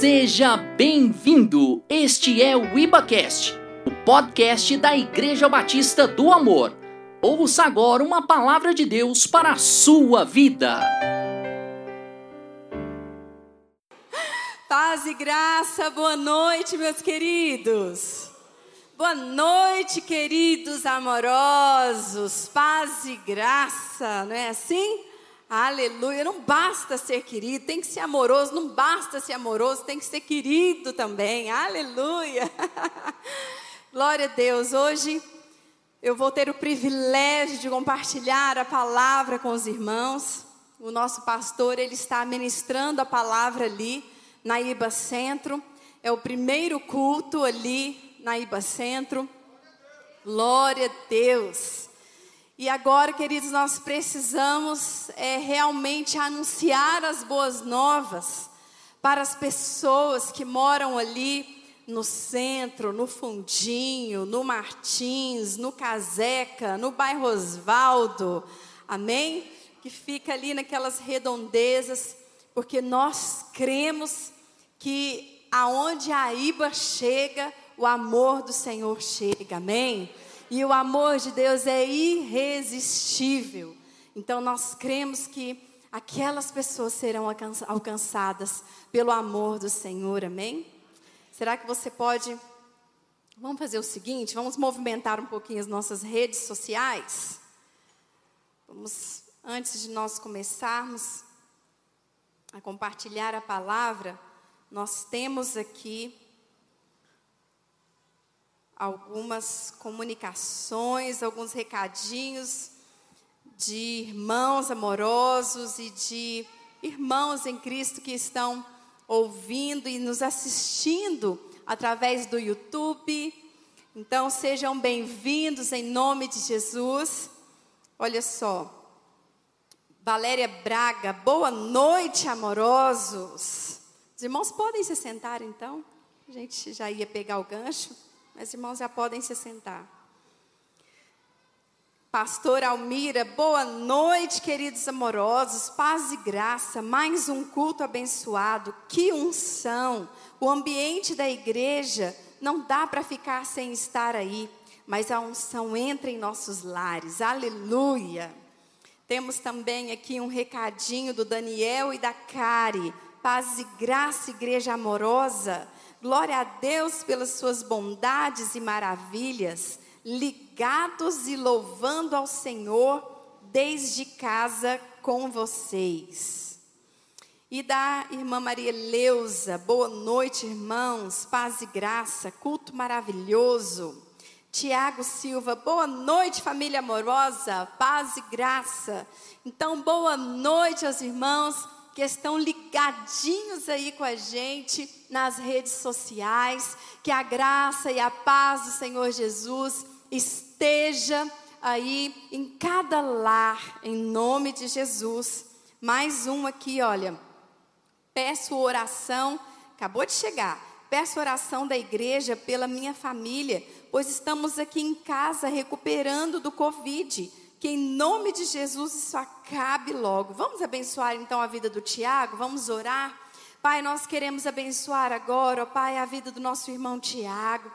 Seja bem-vindo! Este é o IbaCast, o podcast da Igreja Batista do Amor. Ouça agora uma palavra de Deus para a sua vida. Paz e graça, boa noite, meus queridos. Boa noite, queridos amorosos. Paz e graça, não é assim? Aleluia. Não basta ser querido, tem que ser amoroso. Não basta ser amoroso, tem que ser querido também. Aleluia. Glória a Deus. Hoje eu vou ter o privilégio de compartilhar a palavra com os irmãos. O nosso pastor, ele está ministrando a palavra ali na Iba Centro. É o primeiro culto ali na Iba Centro. Glória a Deus. E agora, queridos, nós precisamos é, realmente anunciar as boas novas para as pessoas que moram ali no centro, no Fundinho, no Martins, no Caseca, no bairro Osvaldo, amém? Que fica ali naquelas redondezas, porque nós cremos que aonde a Iba chega, o amor do Senhor chega, amém? E o amor de Deus é irresistível. Então nós cremos que aquelas pessoas serão alcançadas pelo amor do Senhor, amém? Será que você pode. Vamos fazer o seguinte: vamos movimentar um pouquinho as nossas redes sociais. Vamos, antes de nós começarmos a compartilhar a palavra, nós temos aqui algumas comunicações, alguns recadinhos de irmãos amorosos e de irmãos em Cristo que estão ouvindo e nos assistindo através do YouTube. Então sejam bem-vindos em nome de Jesus. Olha só. Valéria Braga, boa noite, amorosos. Os irmãos podem se sentar então? A gente já ia pegar o gancho. Mas irmãos já podem se sentar. Pastor Almira, boa noite, queridos amorosos, paz e graça, mais um culto abençoado, que unção! O ambiente da igreja não dá para ficar sem estar aí, mas a unção entra em nossos lares, aleluia! Temos também aqui um recadinho do Daniel e da Cari, paz e graça, igreja amorosa. Glória a Deus pelas suas bondades e maravilhas, ligados e louvando ao Senhor desde casa com vocês. E da irmã Maria Leusa, boa noite, irmãos, paz e graça, culto maravilhoso. Tiago Silva, boa noite, família amorosa, paz e graça. Então, boa noite aos irmãos que estão ligadinhos aí com a gente nas redes sociais. Que a graça e a paz do Senhor Jesus esteja aí em cada lar, em nome de Jesus. Mais um aqui, olha. Peço oração, acabou de chegar. Peço oração da igreja pela minha família, pois estamos aqui em casa recuperando do Covid. Que em nome de Jesus isso acabe logo. Vamos abençoar então a vida do Tiago? Vamos orar? Pai, nós queremos abençoar agora, ó Pai, a vida do nosso irmão Tiago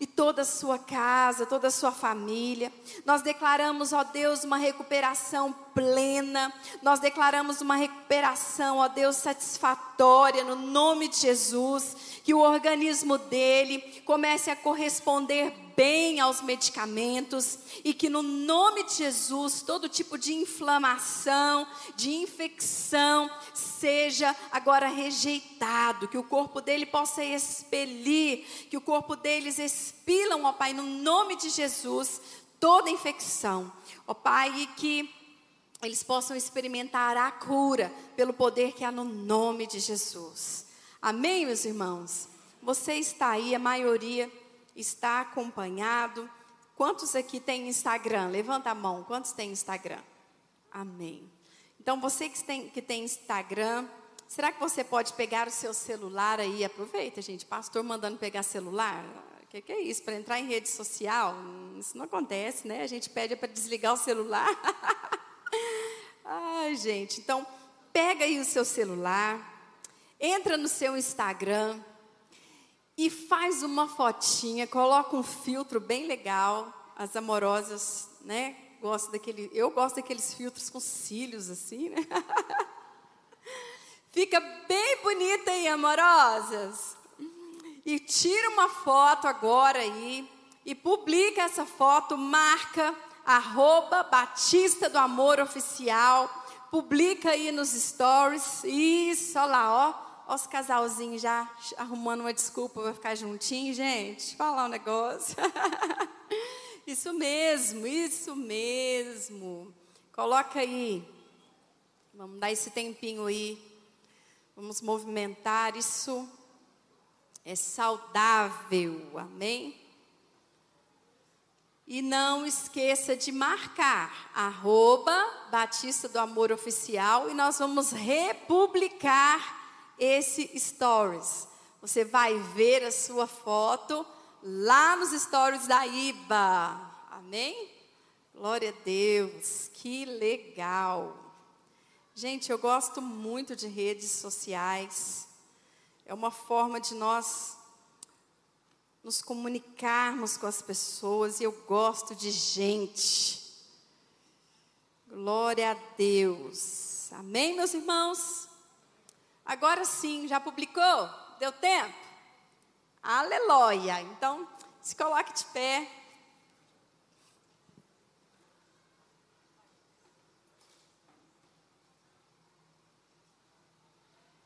e toda a sua casa, toda a sua família. Nós declaramos, ó Deus, uma recuperação plena. Nós declaramos uma recuperação, ó Deus, satisfatória no nome de Jesus, que o organismo dele comece a corresponder bem aos medicamentos e que no nome de Jesus todo tipo de inflamação, de infecção seja agora rejeitado, que o corpo dele possa expelir, que o corpo deles expilam, ó Pai, no nome de Jesus, toda infecção, ó Pai, e que eles possam experimentar a cura pelo poder que há no nome de Jesus. Amém, meus irmãos? Você está aí, a maioria está acompanhado. Quantos aqui tem Instagram? Levanta a mão. Quantos tem Instagram? Amém. Então, você que tem, que tem Instagram, será que você pode pegar o seu celular aí? Aproveita, gente. Pastor mandando pegar celular. O que, que, é isso? Para entrar em rede social? Isso não acontece, né? A gente pede para desligar o celular. Ai, gente. Então, pega aí o seu celular entra no seu Instagram e faz uma fotinha, coloca um filtro bem legal. As amorosas, né? Gosto daquele, eu gosto daqueles filtros com cílios assim, né? Fica bem bonita aí, amorosas. E tira uma foto agora aí e publica essa foto, marca arroba Batista do Amor Oficial, publica aí nos stories, isso, olha lá, ó, ó os casalzinhos já arrumando uma desculpa para ficar juntinho, gente, falar um negócio. isso mesmo, isso mesmo. Coloca aí, vamos dar esse tempinho aí, vamos movimentar, isso é saudável, amém? E não esqueça de marcar arroba Batista do Amor Oficial e nós vamos republicar esse stories. Você vai ver a sua foto lá nos stories da IBA. Amém? Glória a Deus, que legal. Gente, eu gosto muito de redes sociais. É uma forma de nós nos comunicarmos com as pessoas, e eu gosto de gente. Glória a Deus. Amém, meus irmãos? Agora sim, já publicou? Deu tempo? Aleluia. Então, se coloque de pé.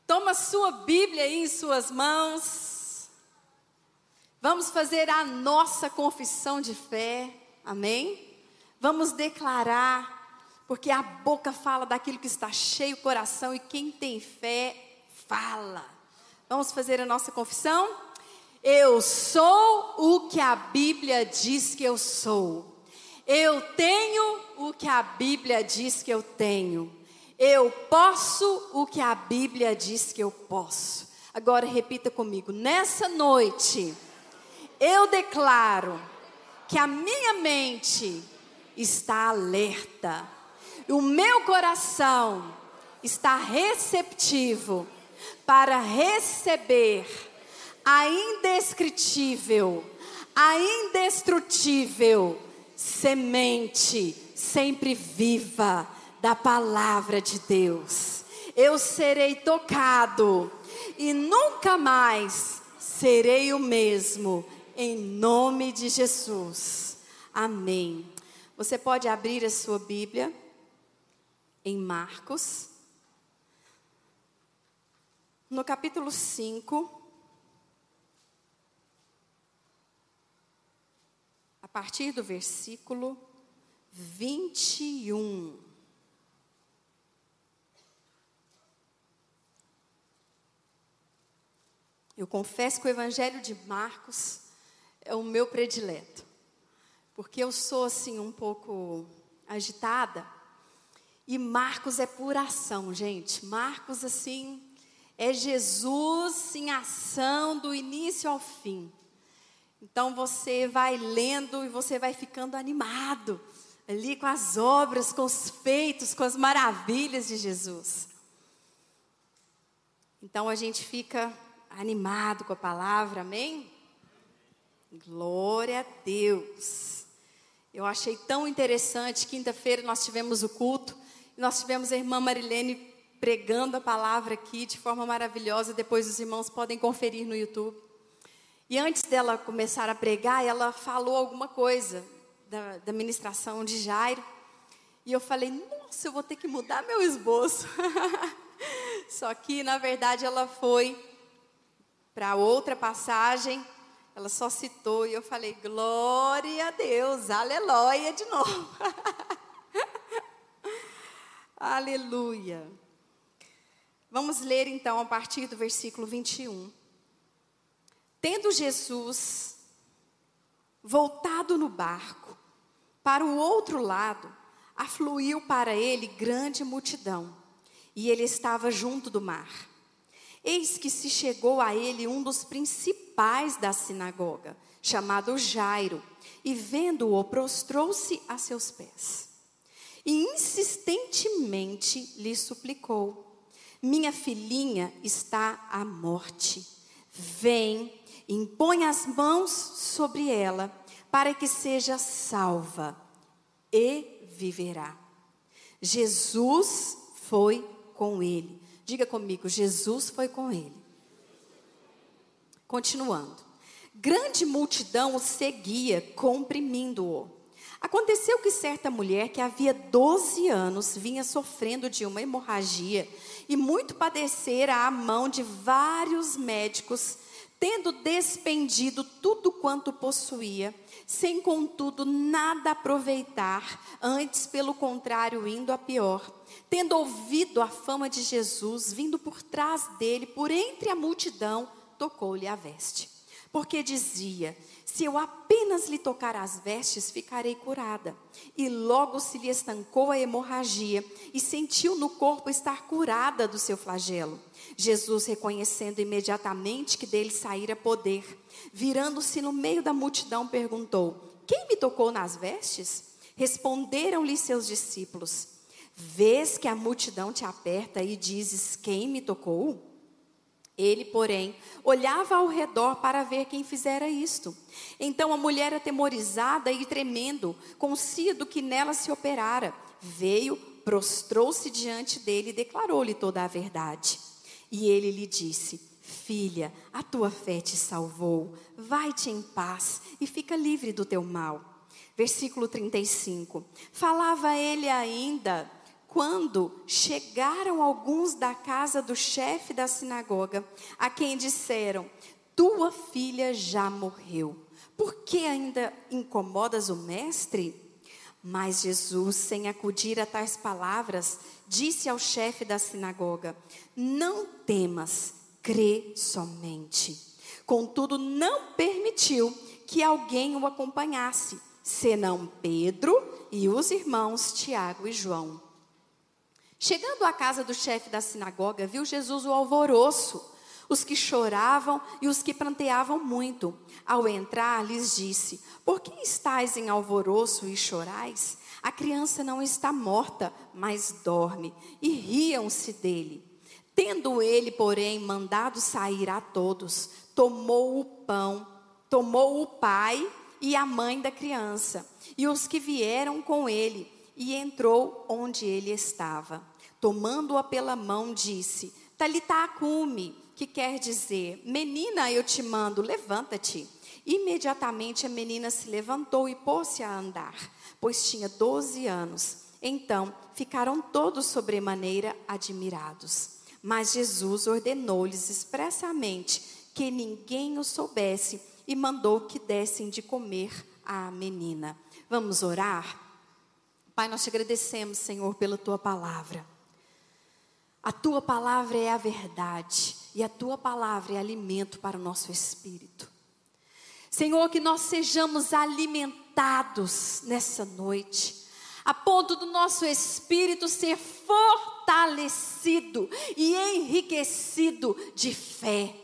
Toma sua Bíblia aí em suas mãos. Vamos fazer a nossa confissão de fé, amém? Vamos declarar, porque a boca fala daquilo que está cheio o coração e quem tem fé fala. Vamos fazer a nossa confissão? Eu sou o que a Bíblia diz que eu sou. Eu tenho o que a Bíblia diz que eu tenho. Eu posso o que a Bíblia diz que eu posso. Agora repita comigo: nessa noite eu declaro que a minha mente está alerta, o meu coração está receptivo para receber a indescritível, a indestrutível semente sempre viva da palavra de Deus. Eu serei tocado e nunca mais serei o mesmo em nome de Jesus. Amém. Você pode abrir a sua Bíblia em Marcos, no capítulo 5. A partir do versículo 21. Eu confesso que o Evangelho de Marcos é o meu predileto. Porque eu sou assim um pouco agitada. E Marcos é pura ação, gente. Marcos assim é Jesus em ação do início ao fim. Então você vai lendo e você vai ficando animado ali com as obras, com os feitos, com as maravilhas de Jesus. Então a gente fica animado com a palavra, amém? Glória a Deus. Eu achei tão interessante. Quinta-feira nós tivemos o culto. E nós tivemos a irmã Marilene pregando a palavra aqui de forma maravilhosa. Depois os irmãos podem conferir no YouTube. E antes dela começar a pregar, ela falou alguma coisa da, da ministração de Jairo. E eu falei, nossa, eu vou ter que mudar meu esboço. Só que, na verdade, ela foi para outra passagem ela só citou e eu falei, glória a Deus, aleluia de novo. Aleluia. Vamos ler então a partir do versículo 21. Tendo Jesus voltado no barco para o outro lado, afluiu para ele grande multidão, e ele estava junto do mar. Eis que se chegou a ele um dos principais da sinagoga, chamado Jairo, e vendo-o, prostrou-se a seus pés. E insistentemente lhe suplicou: Minha filhinha está à morte. Vem, impõe as mãos sobre ela, para que seja salva e viverá. Jesus foi com ele. Diga comigo, Jesus foi com ele. Continuando. Grande multidão o seguia, comprimindo-o. Aconteceu que certa mulher que havia 12 anos vinha sofrendo de uma hemorragia e muito padecera à mão de vários médicos, tendo despendido tudo quanto possuía, sem contudo nada aproveitar, antes pelo contrário indo a pior. Tendo ouvido a fama de Jesus, vindo por trás dele, por entre a multidão, tocou-lhe a veste. Porque dizia: Se eu apenas lhe tocar as vestes, ficarei curada. E logo se lhe estancou a hemorragia e sentiu no corpo estar curada do seu flagelo. Jesus, reconhecendo imediatamente que dele saíra poder, virando-se no meio da multidão, perguntou: Quem me tocou nas vestes? Responderam-lhe seus discípulos: Vês que a multidão te aperta e dizes: Quem me tocou? Ele, porém, olhava ao redor para ver quem fizera isto. Então a mulher, atemorizada e tremendo, do que nela se operara, veio, prostrou-se diante dele e declarou-lhe toda a verdade. E ele lhe disse: Filha, a tua fé te salvou. Vai-te em paz e fica livre do teu mal. Versículo 35. Falava ele ainda quando chegaram alguns da casa do chefe da sinagoga, a quem disseram: Tua filha já morreu. Por que ainda incomodas o mestre? Mas Jesus, sem acudir a tais palavras, disse ao chefe da sinagoga: Não temas, crê somente. Contudo, não permitiu que alguém o acompanhasse, senão Pedro e os irmãos Tiago e João. Chegando à casa do chefe da sinagoga, viu Jesus o alvoroço, os que choravam e os que pranteavam muito. Ao entrar, lhes disse: Por que estáis em alvoroço e chorais? A criança não está morta, mas dorme. E riam-se dele. Tendo ele, porém, mandado sair a todos, tomou o pão, tomou o pai e a mãe da criança, e os que vieram com ele, e entrou onde ele estava tomando-a pela mão, disse: Talitacume, que quer dizer: Menina, eu te mando, levanta-te. Imediatamente a menina se levantou e pôs-se a andar, pois tinha doze anos. Então ficaram todos sobremaneira admirados. Mas Jesus ordenou-lhes expressamente que ninguém o soubesse e mandou que dessem de comer à menina. Vamos orar? Pai, nós te agradecemos, Senhor, pela tua palavra. A tua palavra é a verdade e a tua palavra é alimento para o nosso espírito. Senhor, que nós sejamos alimentados nessa noite, a ponto do nosso espírito ser fortalecido e enriquecido de fé.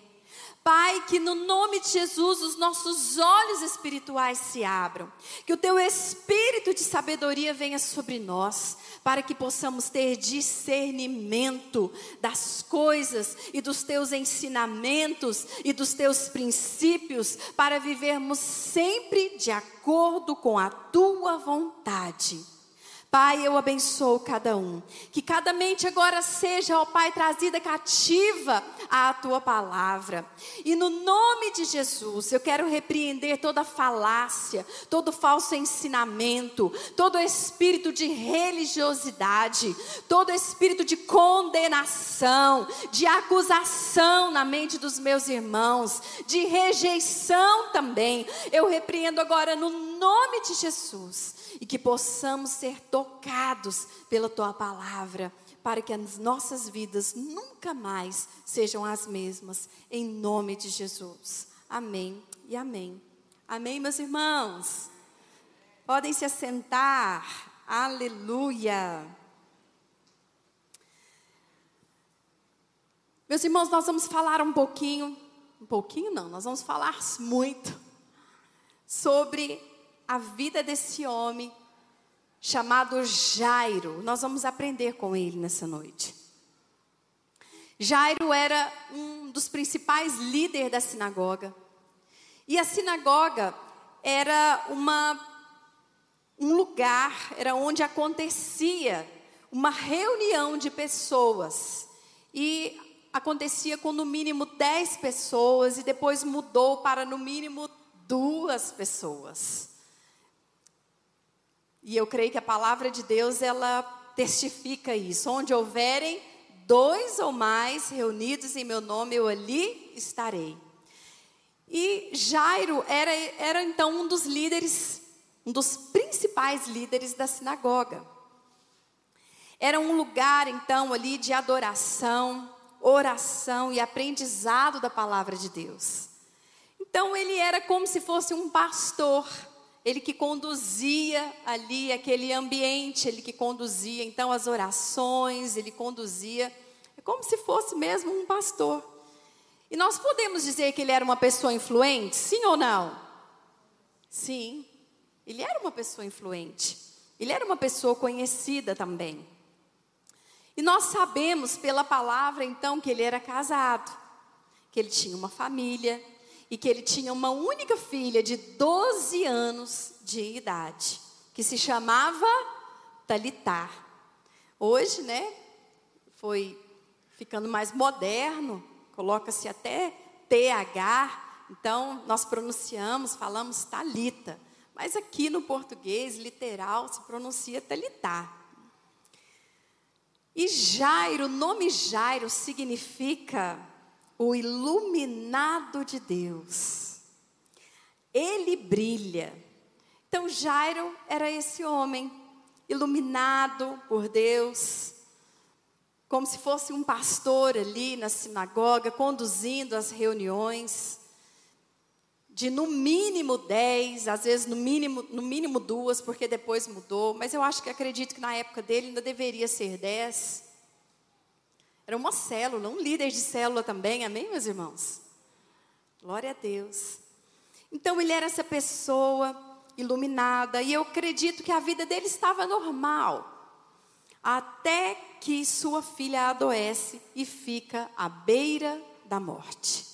Pai, que no nome de Jesus os nossos olhos espirituais se abram, que o teu espírito de sabedoria venha sobre nós, para que possamos ter discernimento das coisas e dos teus ensinamentos e dos teus princípios, para vivermos sempre de acordo com a tua vontade. Pai, eu abençoo cada um. Que cada mente agora seja, ó Pai, trazida cativa à tua palavra. E no nome de Jesus, eu quero repreender toda falácia, todo falso ensinamento, todo espírito de religiosidade, todo espírito de condenação, de acusação na mente dos meus irmãos, de rejeição também. Eu repreendo agora no nome de Jesus e que possamos ser tocados pela tua palavra, para que as nossas vidas nunca mais sejam as mesmas, em nome de Jesus. Amém e amém. Amém, meus irmãos? Podem se assentar. Aleluia. Meus irmãos, nós vamos falar um pouquinho, um pouquinho não, nós vamos falar muito sobre a vida desse homem chamado Jairo. Nós vamos aprender com ele nessa noite. Jairo era um dos principais líderes da sinagoga. E a sinagoga era uma, um lugar, era onde acontecia uma reunião de pessoas. E acontecia com no mínimo 10 pessoas e depois mudou para no mínimo duas pessoas. E eu creio que a palavra de Deus ela testifica isso. Onde houverem dois ou mais reunidos em meu nome, eu ali estarei. E Jairo era, era então um dos líderes, um dos principais líderes da sinagoga. Era um lugar então ali de adoração, oração e aprendizado da palavra de Deus. Então ele era como se fosse um pastor, ele que conduzia ali aquele ambiente, ele que conduzia então as orações, ele conduzia, é como se fosse mesmo um pastor. E nós podemos dizer que ele era uma pessoa influente, sim ou não? Sim, ele era uma pessoa influente, ele era uma pessoa conhecida também. E nós sabemos pela palavra então que ele era casado, que ele tinha uma família e que ele tinha uma única filha de 12 anos de idade, que se chamava Talitar. Hoje, né, foi ficando mais moderno, coloca-se até TH, então nós pronunciamos, falamos Talita, mas aqui no português literal se pronuncia Talitar. E Jairo, o nome Jairo significa o iluminado de Deus. Ele brilha. Então Jairo era esse homem, iluminado por Deus, como se fosse um pastor ali na sinagoga, conduzindo as reuniões de no mínimo dez, às vezes no mínimo, no mínimo duas, porque depois mudou, mas eu acho que acredito que na época dele ainda deveria ser dez. Era uma célula, um líder de célula também, amém, meus irmãos? Glória a Deus. Então ele era essa pessoa iluminada, e eu acredito que a vida dele estava normal, até que sua filha adoece e fica à beira da morte.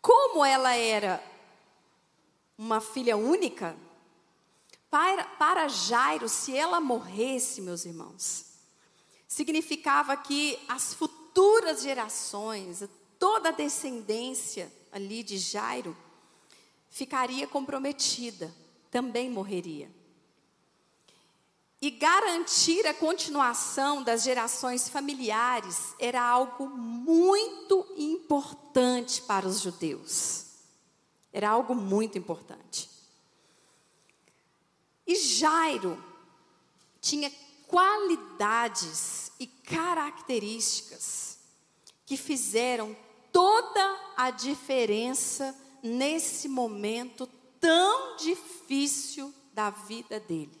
Como ela era uma filha única, para, para Jairo, se ela morresse, meus irmãos, significava que as futuras gerações, toda a descendência ali de Jairo, ficaria comprometida, também morreria. E garantir a continuação das gerações familiares era algo muito importante para os judeus. Era algo muito importante. E Jairo tinha qualidades e características que fizeram toda a diferença nesse momento tão difícil da vida dele.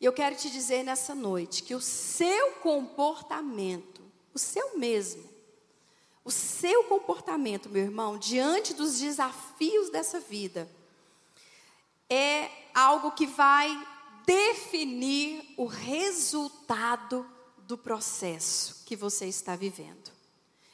E eu quero te dizer nessa noite que o seu comportamento, o seu mesmo, o seu comportamento, meu irmão, diante dos desafios dessa vida, é algo que vai definir o resultado do processo que você está vivendo.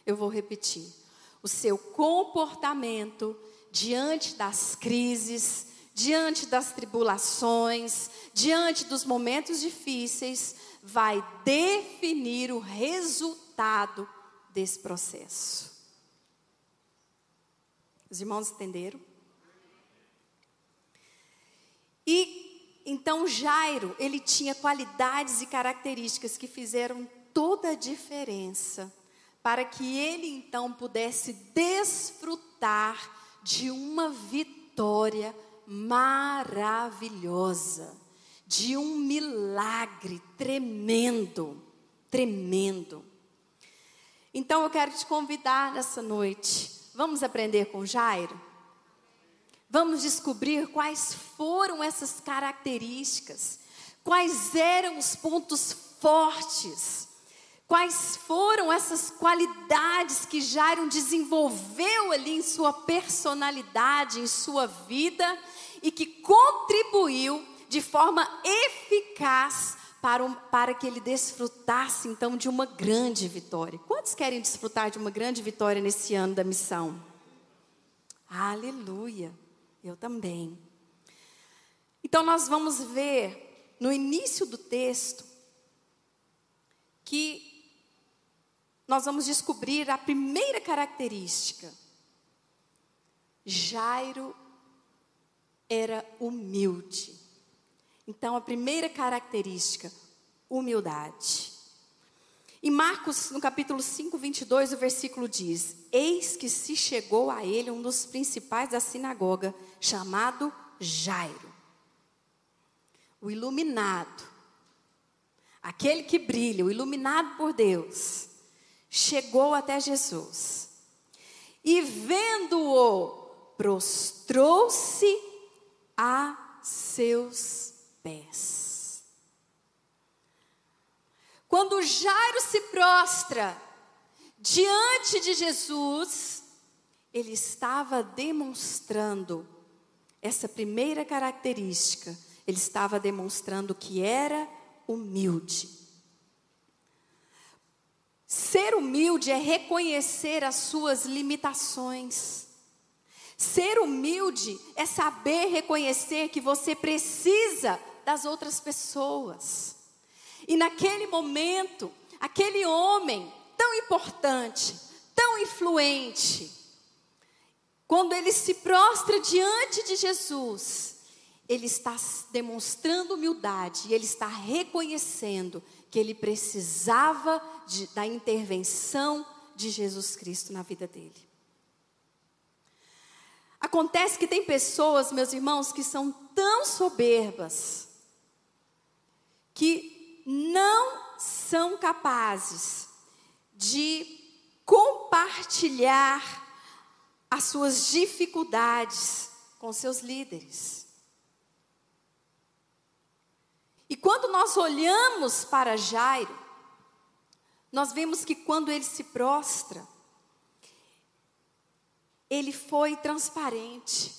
Eu vou repetir. O seu comportamento diante das crises, diante das tribulações, diante dos momentos difíceis, vai definir o resultado desse processo. Os irmãos entenderam? E então Jairo, ele tinha qualidades e características que fizeram toda a diferença para que ele então pudesse desfrutar de uma vitória maravilhosa, de um milagre tremendo, tremendo. Então eu quero te convidar nessa noite. Vamos aprender com Jairo? Vamos descobrir quais foram essas características, quais eram os pontos fortes, quais foram essas qualidades que Jairo desenvolveu ali em sua personalidade, em sua vida e que contribuiu de forma eficaz para, um, para que ele desfrutasse então de uma grande vitória. Quantos querem desfrutar de uma grande vitória nesse ano da missão? Aleluia, eu também. Então nós vamos ver no início do texto que nós vamos descobrir a primeira característica. Jairo era humilde. Então, a primeira característica, humildade. Em Marcos, no capítulo 5, 22, o versículo diz: Eis que se chegou a ele um dos principais da sinagoga, chamado Jairo. O iluminado, aquele que brilha, o iluminado por Deus, chegou até Jesus. E vendo-o, prostrou-se a seus pés. Quando Jairo se prostra diante de Jesus, ele estava demonstrando essa primeira característica, ele estava demonstrando que era humilde. Ser humilde é reconhecer as suas limitações. Ser humilde é saber reconhecer que você precisa das outras pessoas. E naquele momento, aquele homem tão importante, tão influente, quando ele se prostra diante de Jesus, ele está demonstrando humildade ele está reconhecendo que ele precisava de, da intervenção de Jesus Cristo na vida dele. Acontece que tem pessoas, meus irmãos, que são tão soberbas que não são capazes de compartilhar as suas dificuldades com seus líderes. E quando nós olhamos para Jairo, nós vemos que quando ele se prostra, ele foi transparente.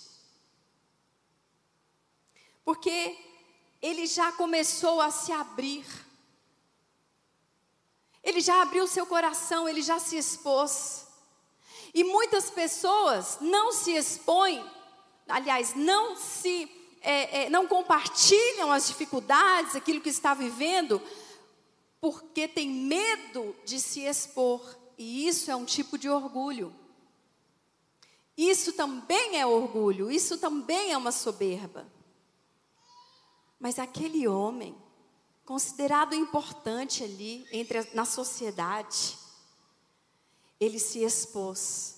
Porque ele já começou a se abrir. Ele já abriu seu coração, ele já se expôs. E muitas pessoas não se expõem, aliás, não se é, é, não compartilham as dificuldades, aquilo que está vivendo, porque tem medo de se expor. E isso é um tipo de orgulho. Isso também é orgulho, isso também é uma soberba. Mas aquele homem, considerado importante ali entre na sociedade, ele se expôs.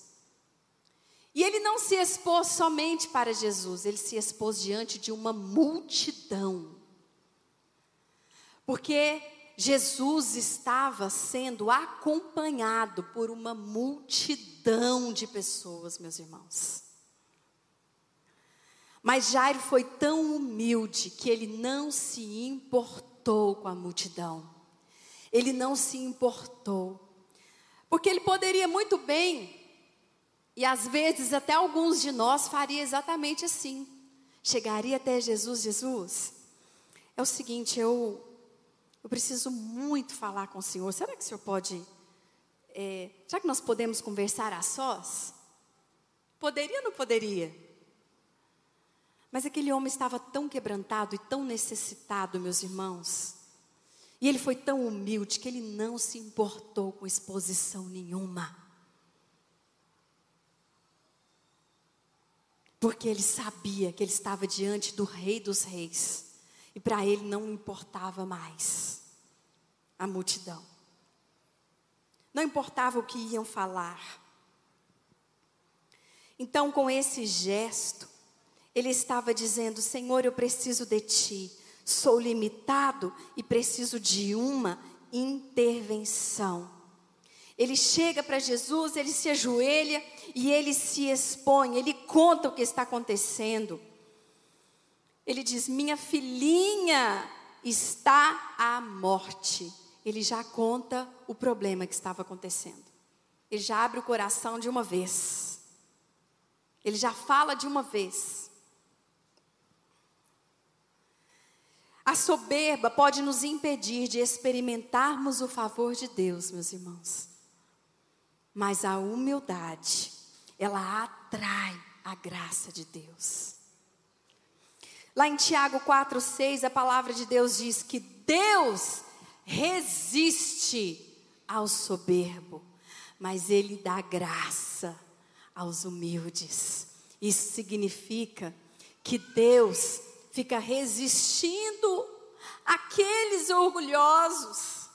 E ele não se expôs somente para Jesus, ele se expôs diante de uma multidão. Porque Jesus estava sendo acompanhado por uma multidão de pessoas, meus irmãos. Mas Jairo foi tão humilde que ele não se importou com a multidão. Ele não se importou. Porque ele poderia muito bem, e às vezes até alguns de nós faria exatamente assim. Chegaria até Jesus, Jesus, é o seguinte, eu eu preciso muito falar com o Senhor. Será que o Senhor pode. É, será que nós podemos conversar a sós? Poderia ou não poderia? Mas aquele homem estava tão quebrantado e tão necessitado, meus irmãos. E ele foi tão humilde que ele não se importou com exposição nenhuma. Porque ele sabia que ele estava diante do Rei dos Reis. E para ele não importava mais a multidão. Não importava o que iam falar. Então, com esse gesto, ele estava dizendo: Senhor, eu preciso de ti. Sou limitado e preciso de uma intervenção. Ele chega para Jesus, ele se ajoelha e ele se expõe, ele conta o que está acontecendo. Ele diz: Minha filhinha está à morte. Ele já conta o problema que estava acontecendo. Ele já abre o coração de uma vez. Ele já fala de uma vez. A soberba pode nos impedir de experimentarmos o favor de Deus, meus irmãos. Mas a humildade, ela atrai a graça de Deus. Lá em Tiago 4,6, a palavra de Deus diz que Deus resiste ao soberbo, mas Ele dá graça aos humildes. Isso significa que Deus fica resistindo àqueles orgulhosos.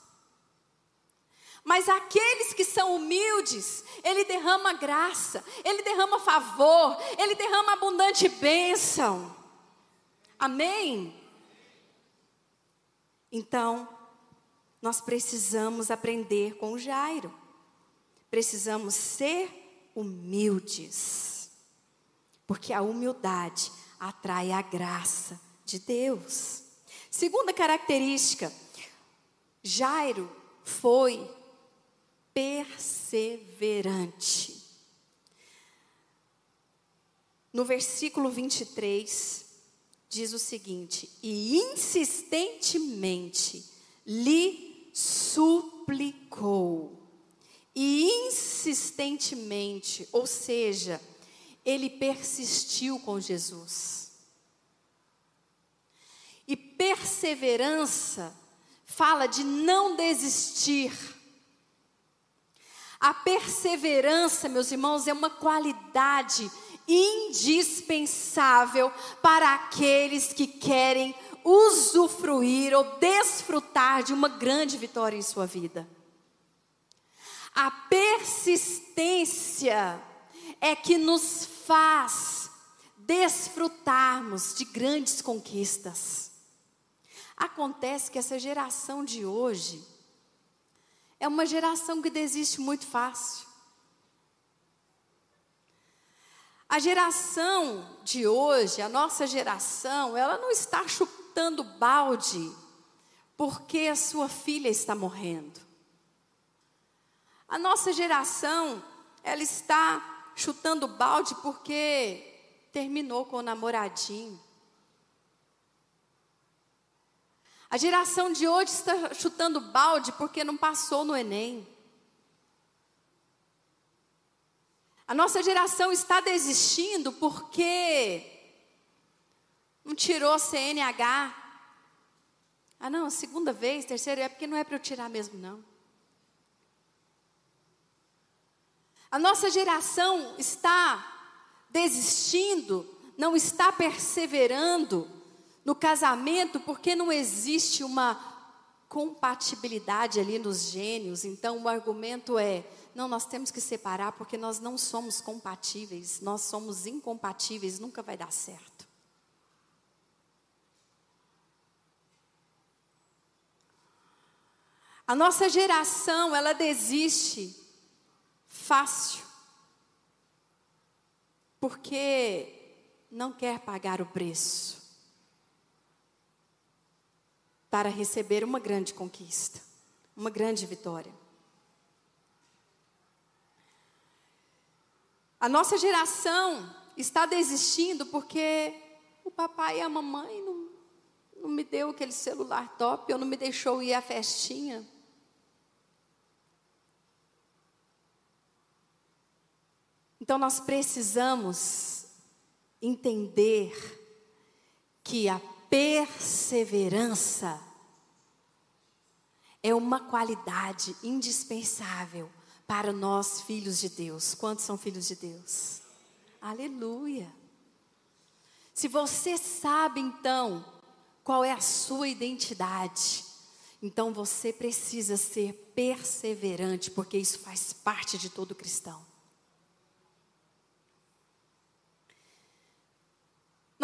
Mas aqueles que são humildes, Ele derrama graça, Ele derrama favor, Ele derrama abundante bênção. Amém? Então, nós precisamos aprender com o Jairo. Precisamos ser humildes. Porque a humildade atrai a graça de Deus. Segunda característica, Jairo foi perseverante. No versículo 23, diz o seguinte: E insistentemente lhe suplicou. E insistentemente, ou seja, ele persistiu com Jesus. E perseverança fala de não desistir. A perseverança, meus irmãos, é uma qualidade indispensável para aqueles que querem usufruir ou desfrutar de uma grande vitória em sua vida. A persistência é que nos faz desfrutarmos de grandes conquistas. Acontece que essa geração de hoje é uma geração que desiste muito fácil. A geração de hoje, a nossa geração, ela não está chutando balde porque a sua filha está morrendo. A nossa geração, ela está chutando balde porque terminou com o namoradinho. A geração de hoje está chutando balde porque não passou no Enem. A nossa geração está desistindo porque não tirou CNH. Ah, não, segunda vez, terceira, é porque não é para eu tirar mesmo, não. A nossa geração está desistindo, não está perseverando no casamento porque não existe uma compatibilidade ali nos gênios. Então o argumento é: não, nós temos que separar porque nós não somos compatíveis, nós somos incompatíveis, nunca vai dar certo. A nossa geração, ela desiste fácil, porque não quer pagar o preço para receber uma grande conquista, uma grande vitória. A nossa geração está desistindo porque o papai e a mamãe não, não me deu aquele celular top, ou não me deixou ir à festinha. Então nós precisamos entender que a perseverança é uma qualidade indispensável para nós, filhos de Deus. Quantos são filhos de Deus? Aleluia. Se você sabe então qual é a sua identidade, então você precisa ser perseverante, porque isso faz parte de todo cristão.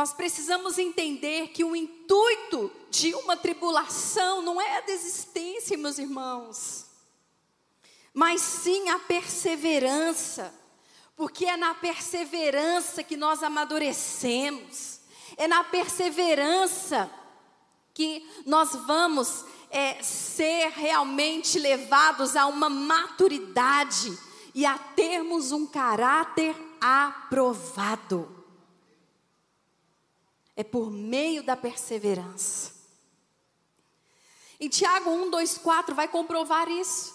Nós precisamos entender que o intuito de uma tribulação não é a desistência, meus irmãos, mas sim a perseverança, porque é na perseverança que nós amadurecemos, é na perseverança que nós vamos é, ser realmente levados a uma maturidade e a termos um caráter aprovado é por meio da perseverança. Em Tiago 1, 2, 4 vai comprovar isso.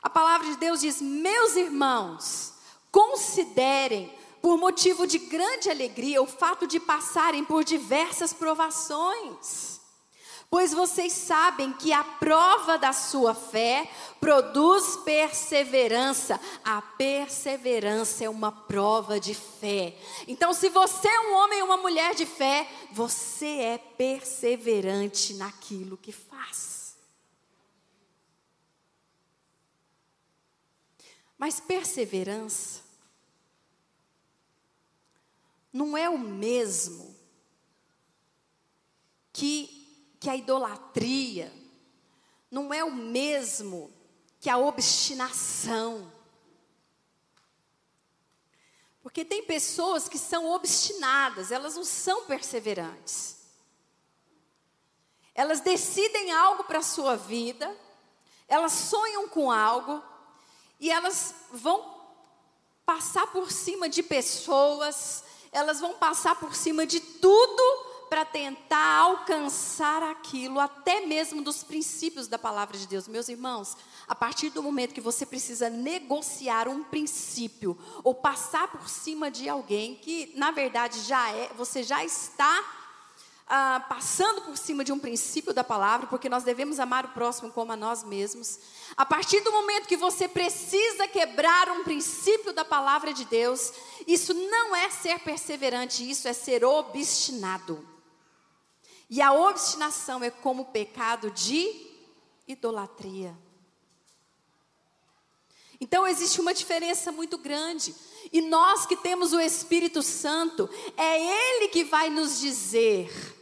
A palavra de Deus diz: Meus irmãos, considerem por motivo de grande alegria o fato de passarem por diversas provações. Pois vocês sabem que a prova da sua fé produz perseverança. A perseverança é uma prova de fé. Então, se você é um homem ou uma mulher de fé, você é perseverante naquilo que faz. Mas perseverança não é o mesmo que, que a idolatria, não é o mesmo que a obstinação. Porque tem pessoas que são obstinadas, elas não são perseverantes. Elas decidem algo para a sua vida, elas sonham com algo, e elas vão passar por cima de pessoas, elas vão passar por cima de tudo para tentar alcançar aquilo, até mesmo dos princípios da palavra de Deus. Meus irmãos, a partir do momento que você precisa negociar um princípio ou passar por cima de alguém que, na verdade, já é, você já está ah, passando por cima de um princípio da palavra, porque nós devemos amar o próximo como a nós mesmos. A partir do momento que você precisa quebrar um princípio da palavra de Deus, isso não é ser perseverante, isso é ser obstinado. E a obstinação é como o pecado de idolatria. Então existe uma diferença muito grande. E nós que temos o Espírito Santo, é Ele que vai nos dizer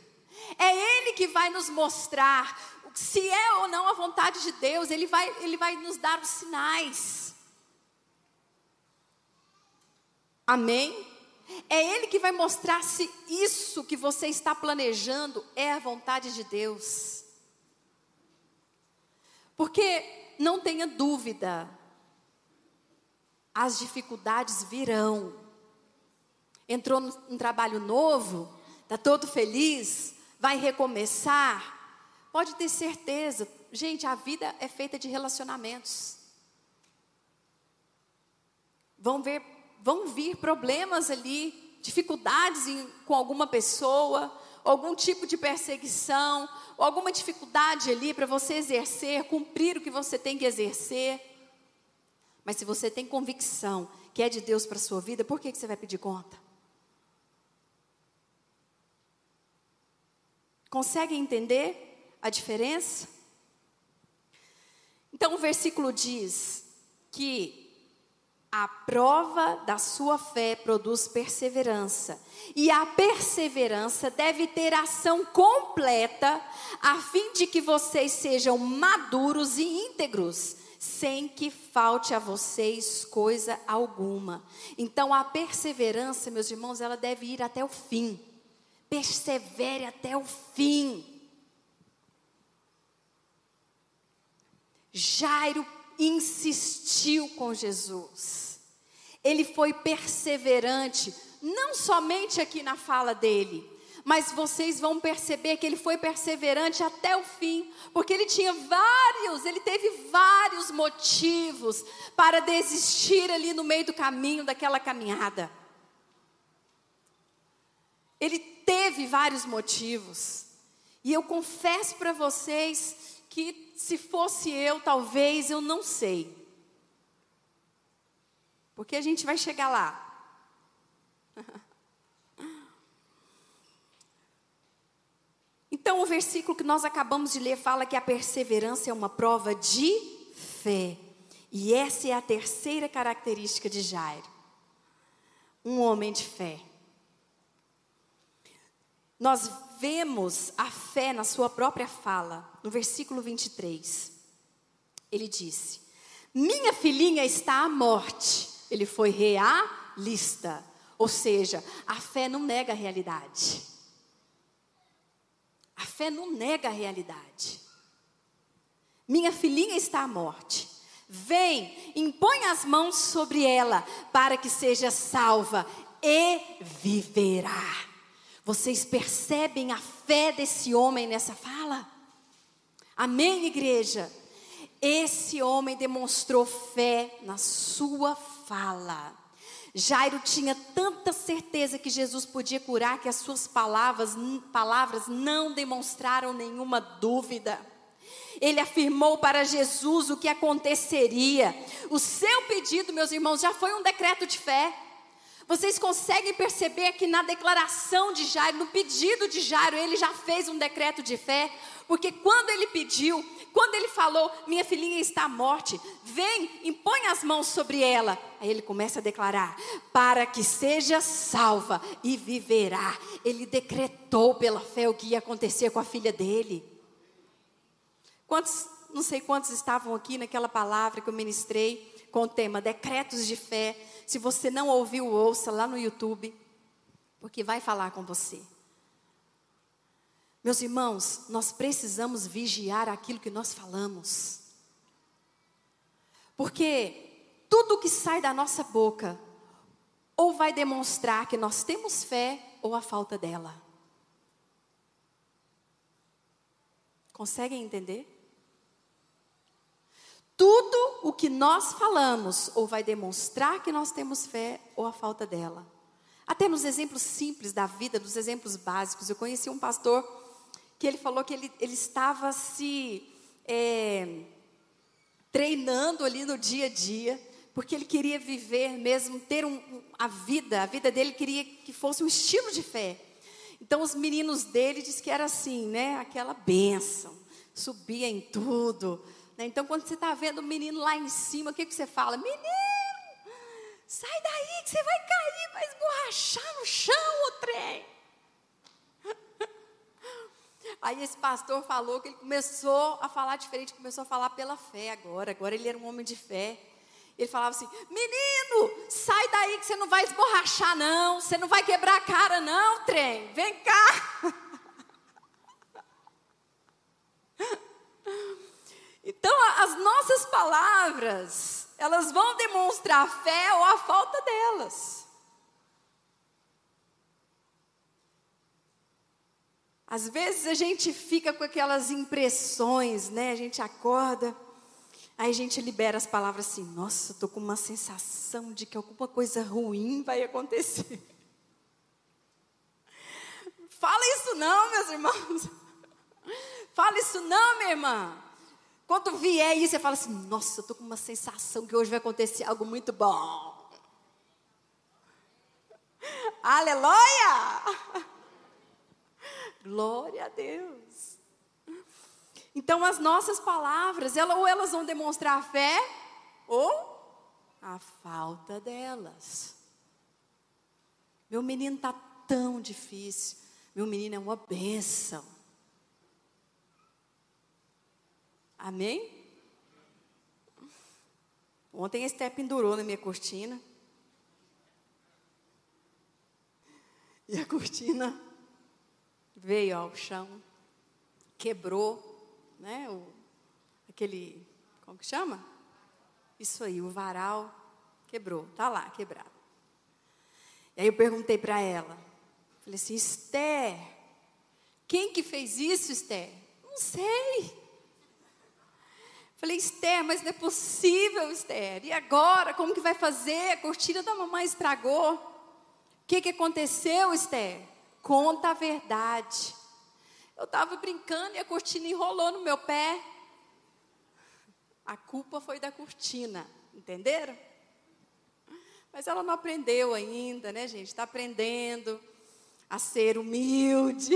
é Ele que vai nos mostrar se é ou não a vontade de Deus, Ele vai, Ele vai nos dar os sinais. Amém? É Ele que vai mostrar se isso que você está planejando é a vontade de Deus. Porque não tenha dúvida, as dificuldades virão. Entrou num trabalho novo, está todo feliz, vai recomeçar, pode ter certeza, gente, a vida é feita de relacionamentos. Vão, ver, vão vir problemas ali, dificuldades em, com alguma pessoa, algum tipo de perseguição, ou alguma dificuldade ali para você exercer, cumprir o que você tem que exercer. Mas se você tem convicção que é de Deus para a sua vida, por que, que você vai pedir conta? Consegue entender a diferença? Então o versículo diz que a prova da sua fé produz perseverança, e a perseverança deve ter ação completa, a fim de que vocês sejam maduros e íntegros, sem que falte a vocês coisa alguma. Então a perseverança, meus irmãos, ela deve ir até o fim persevere até o fim. Jairo insistiu com Jesus. Ele foi perseverante, não somente aqui na fala dele, mas vocês vão perceber que ele foi perseverante até o fim, porque ele tinha vários, ele teve vários motivos para desistir ali no meio do caminho daquela caminhada. Ele teve vários motivos. E eu confesso para vocês que se fosse eu, talvez eu não sei. Porque a gente vai chegar lá. Então, o versículo que nós acabamos de ler fala que a perseverança é uma prova de fé. E essa é a terceira característica de Jairo. Um homem de fé. Nós vemos a fé na sua própria fala, no versículo 23. Ele disse: Minha filhinha está à morte. Ele foi realista. Ou seja, a fé não nega a realidade. A fé não nega a realidade. Minha filhinha está à morte. Vem, impõe as mãos sobre ela, para que seja salva e viverá. Vocês percebem a fé desse homem nessa fala? Amém, igreja? Esse homem demonstrou fé na sua fala. Jairo tinha tanta certeza que Jesus podia curar que as suas palavras, palavras não demonstraram nenhuma dúvida. Ele afirmou para Jesus o que aconteceria. O seu pedido, meus irmãos, já foi um decreto de fé. Vocês conseguem perceber que na declaração de Jairo, no pedido de Jairo, ele já fez um decreto de fé, porque quando ele pediu, quando ele falou, minha filhinha está à morte, vem, impõe as mãos sobre ela. Aí ele começa a declarar: para que seja salva e viverá. Ele decretou pela fé o que ia acontecer com a filha dele. Quantos, não sei quantos estavam aqui naquela palavra que eu ministrei com o tema decretos de fé. Se você não ouviu, ouça lá no YouTube, porque vai falar com você. Meus irmãos, nós precisamos vigiar aquilo que nós falamos. Porque tudo que sai da nossa boca ou vai demonstrar que nós temos fé ou a falta dela. Conseguem entender? Tudo o que nós falamos ou vai demonstrar que nós temos fé ou a falta dela. Até nos exemplos simples da vida, nos exemplos básicos. Eu conheci um pastor que ele falou que ele, ele estava se é, treinando ali no dia a dia, porque ele queria viver mesmo, ter um, a vida, a vida dele queria que fosse um estilo de fé. Então os meninos dele diz que era assim, né? Aquela bênção, subia em tudo. Né? Então quando você está vendo o menino lá em cima, o que, que você fala? Menino, sai daí que você vai cair, vai esborrachar no chão o trem. Aí esse pastor falou que ele começou a falar diferente, começou a falar pela fé agora. Agora ele era um homem de fé. Ele falava assim: Menino, sai daí que você não vai esborrachar, não. Você não vai quebrar a cara, não, trem. Vem cá. Então, as nossas palavras, elas vão demonstrar a fé ou a falta delas. Às vezes a gente fica com aquelas impressões, né? A gente acorda, aí a gente libera as palavras assim: nossa, estou com uma sensação de que alguma coisa ruim vai acontecer. Fala isso não, meus irmãos. Fala isso não, minha irmã. Quando vier isso, você fala assim: nossa, estou com uma sensação que hoje vai acontecer algo muito bom. Aleluia! Glória a Deus. Então as nossas palavras, ela, ou elas vão demonstrar a fé, ou a falta delas. Meu menino está tão difícil. Meu menino é uma bênção. Amém? Ontem a Esté pendurou na minha cortina. E a cortina veio ao chão, quebrou, né? O, aquele, como que chama? Isso aí, o varal quebrou, tá lá, quebrado. E aí eu perguntei para ela, falei assim, Esther, quem que fez isso, Esther? Não sei. Falei, Esther, mas não é possível, Esther. E agora, como que vai fazer? A cortina da mamãe estragou. O que, que aconteceu, Esther? Conta a verdade. Eu estava brincando e a cortina enrolou no meu pé. A culpa foi da cortina, entenderam? Mas ela não aprendeu ainda, né, gente? Está aprendendo a ser humilde,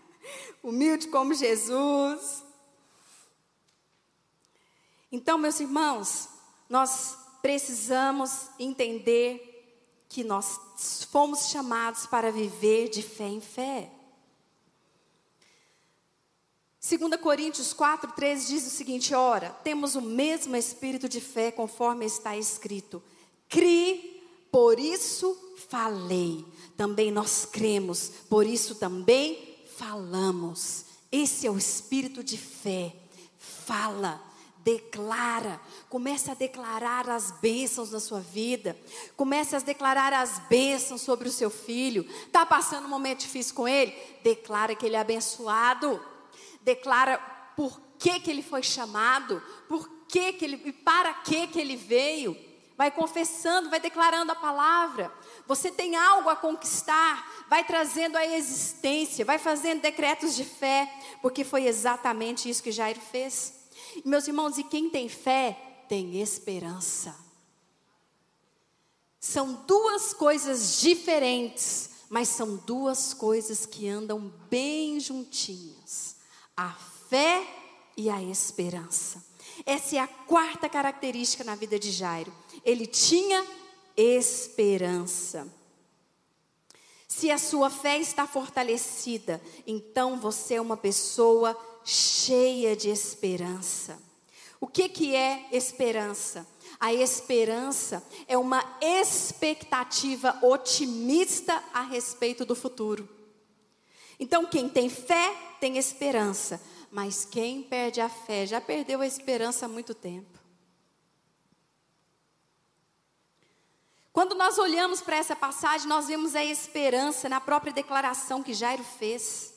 humilde como Jesus. Então, meus irmãos, nós precisamos entender que nós fomos chamados para viver de fé em fé. 2 Coríntios 4, 13 diz o seguinte: Ora, temos o mesmo espírito de fé, conforme está escrito. Cri, por isso falei. Também nós cremos, por isso também falamos. Esse é o espírito de fé. Fala, declara, comece a declarar as bênçãos na sua vida, comece a declarar as bênçãos sobre o seu filho. Está passando um momento difícil com ele? Declara que ele é abençoado, declara por que, que ele foi chamado, por que, que ele e para que, que ele veio. Vai confessando, vai declarando a palavra. Você tem algo a conquistar, vai trazendo a existência, vai fazendo decretos de fé, porque foi exatamente isso que Jairo fez. Meus irmãos, e quem tem fé tem esperança. São duas coisas diferentes, mas são duas coisas que andam bem juntinhas: a fé e a esperança. Essa é a quarta característica na vida de Jairo. Ele tinha esperança. Se a sua fé está fortalecida, então você é uma pessoa cheia de esperança. O que, que é esperança? A esperança é uma expectativa otimista a respeito do futuro. Então, quem tem fé tem esperança, mas quem perde a fé já perdeu a esperança há muito tempo. Quando nós olhamos para essa passagem, nós vemos a esperança na própria declaração que Jairo fez.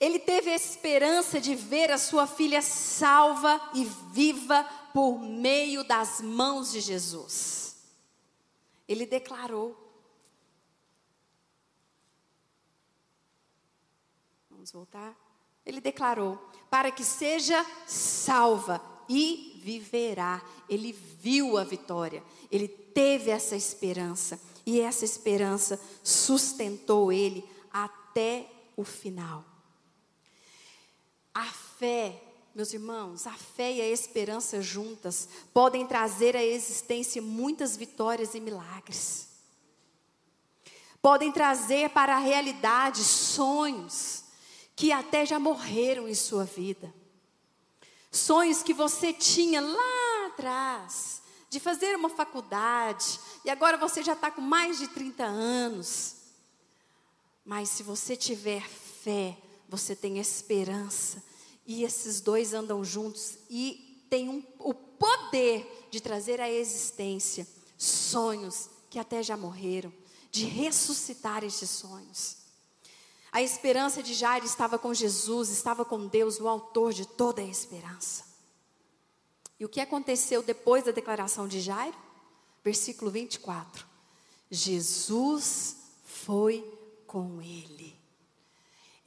Ele teve a esperança de ver a sua filha salva e viva por meio das mãos de Jesus. Ele declarou. Vamos voltar? Ele declarou: para que seja salva e viverá. Ele viu a vitória, ele teve essa esperança, e essa esperança sustentou ele até o final. A fé, meus irmãos, a fé e a esperança juntas podem trazer à existência muitas vitórias e milagres. Podem trazer para a realidade sonhos que até já morreram em sua vida. Sonhos que você tinha lá atrás, de fazer uma faculdade, e agora você já está com mais de 30 anos. Mas se você tiver fé, você tem esperança, e esses dois andam juntos e tem um, o poder de trazer à existência sonhos que até já morreram, de ressuscitar estes sonhos. A esperança de Jairo estava com Jesus, estava com Deus, o autor de toda a esperança. E o que aconteceu depois da declaração de Jairo? Versículo 24. Jesus foi com ele.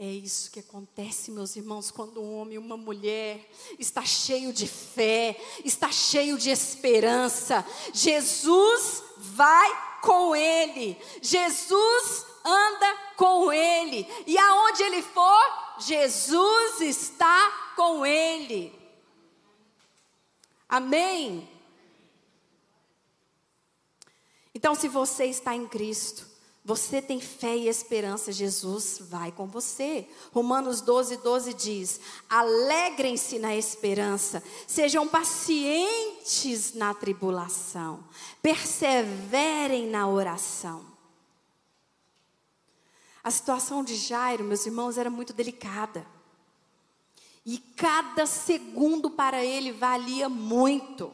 É isso que acontece, meus irmãos, quando um homem e uma mulher está cheio de fé, está cheio de esperança. Jesus vai com ele. Jesus anda com ele. E aonde ele for, Jesus está com ele. Amém. Então, se você está em Cristo, você tem fé e esperança, Jesus vai com você. Romanos 12, 12 diz: Alegrem-se na esperança, sejam pacientes na tribulação, perseverem na oração. A situação de Jairo, meus irmãos, era muito delicada. E cada segundo para ele valia muito.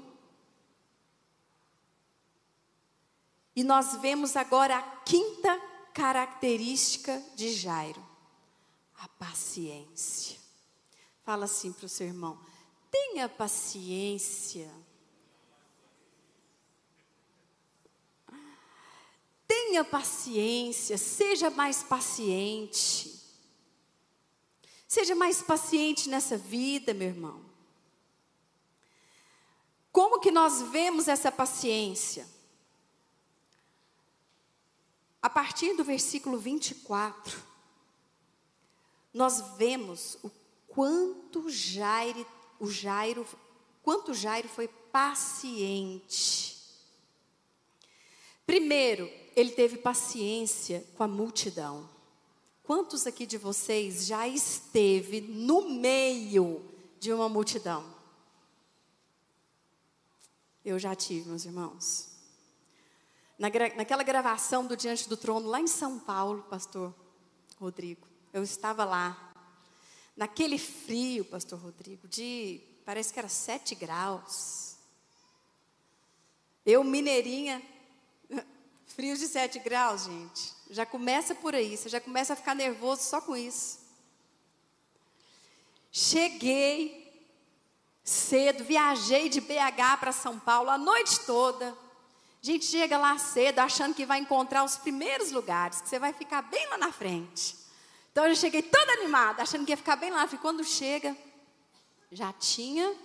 E nós vemos agora a quinta característica de Jairo: a paciência. Fala assim para o seu irmão: tenha paciência. Tenha paciência, seja mais paciente. Seja mais paciente nessa vida, meu irmão. Como que nós vemos essa paciência? A partir do versículo 24, nós vemos o quanto Jairo, o Jairo, quanto Jairo foi paciente. Primeiro, ele teve paciência com a multidão. Quantos aqui de vocês já esteve no meio de uma multidão? Eu já tive, meus irmãos. Na, naquela gravação do Diante do Trono, lá em São Paulo, pastor Rodrigo, eu estava lá. Naquele frio, pastor Rodrigo, de parece que era sete graus. Eu, mineirinha, frio de sete graus, gente. Já começa por aí, você já começa a ficar nervoso só com isso. Cheguei, cedo, viajei de BH para São Paulo a noite toda. Gente chega lá cedo achando que vai encontrar os primeiros lugares, que você vai ficar bem lá na frente. Então eu cheguei toda animada, achando que ia ficar bem lá. E quando chega, já tinha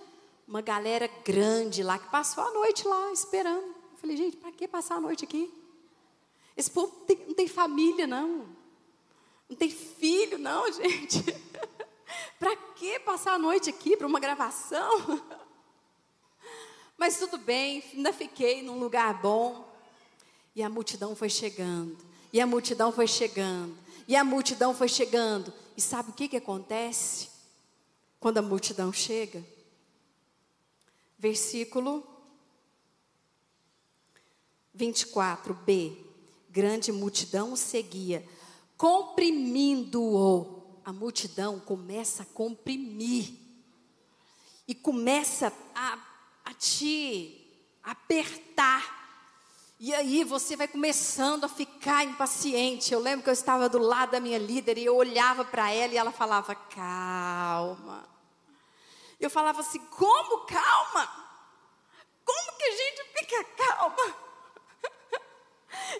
uma galera grande lá que passou a noite lá esperando. Eu falei, gente, para que passar a noite aqui? Esse povo tem, não tem família, não. Não tem filho, não, gente. para que passar a noite aqui para uma gravação? Mas tudo bem, ainda fiquei num lugar bom. E a multidão foi chegando. E a multidão foi chegando. E a multidão foi chegando. E sabe o que, que acontece? Quando a multidão chega? Versículo 24b. Grande multidão seguia, comprimindo-o. A multidão começa a comprimir. E começa a a te apertar. E aí você vai começando a ficar impaciente. Eu lembro que eu estava do lado da minha líder e eu olhava para ela e ela falava: "Calma". Eu falava assim: "Como calma? Como que a gente fica calma?"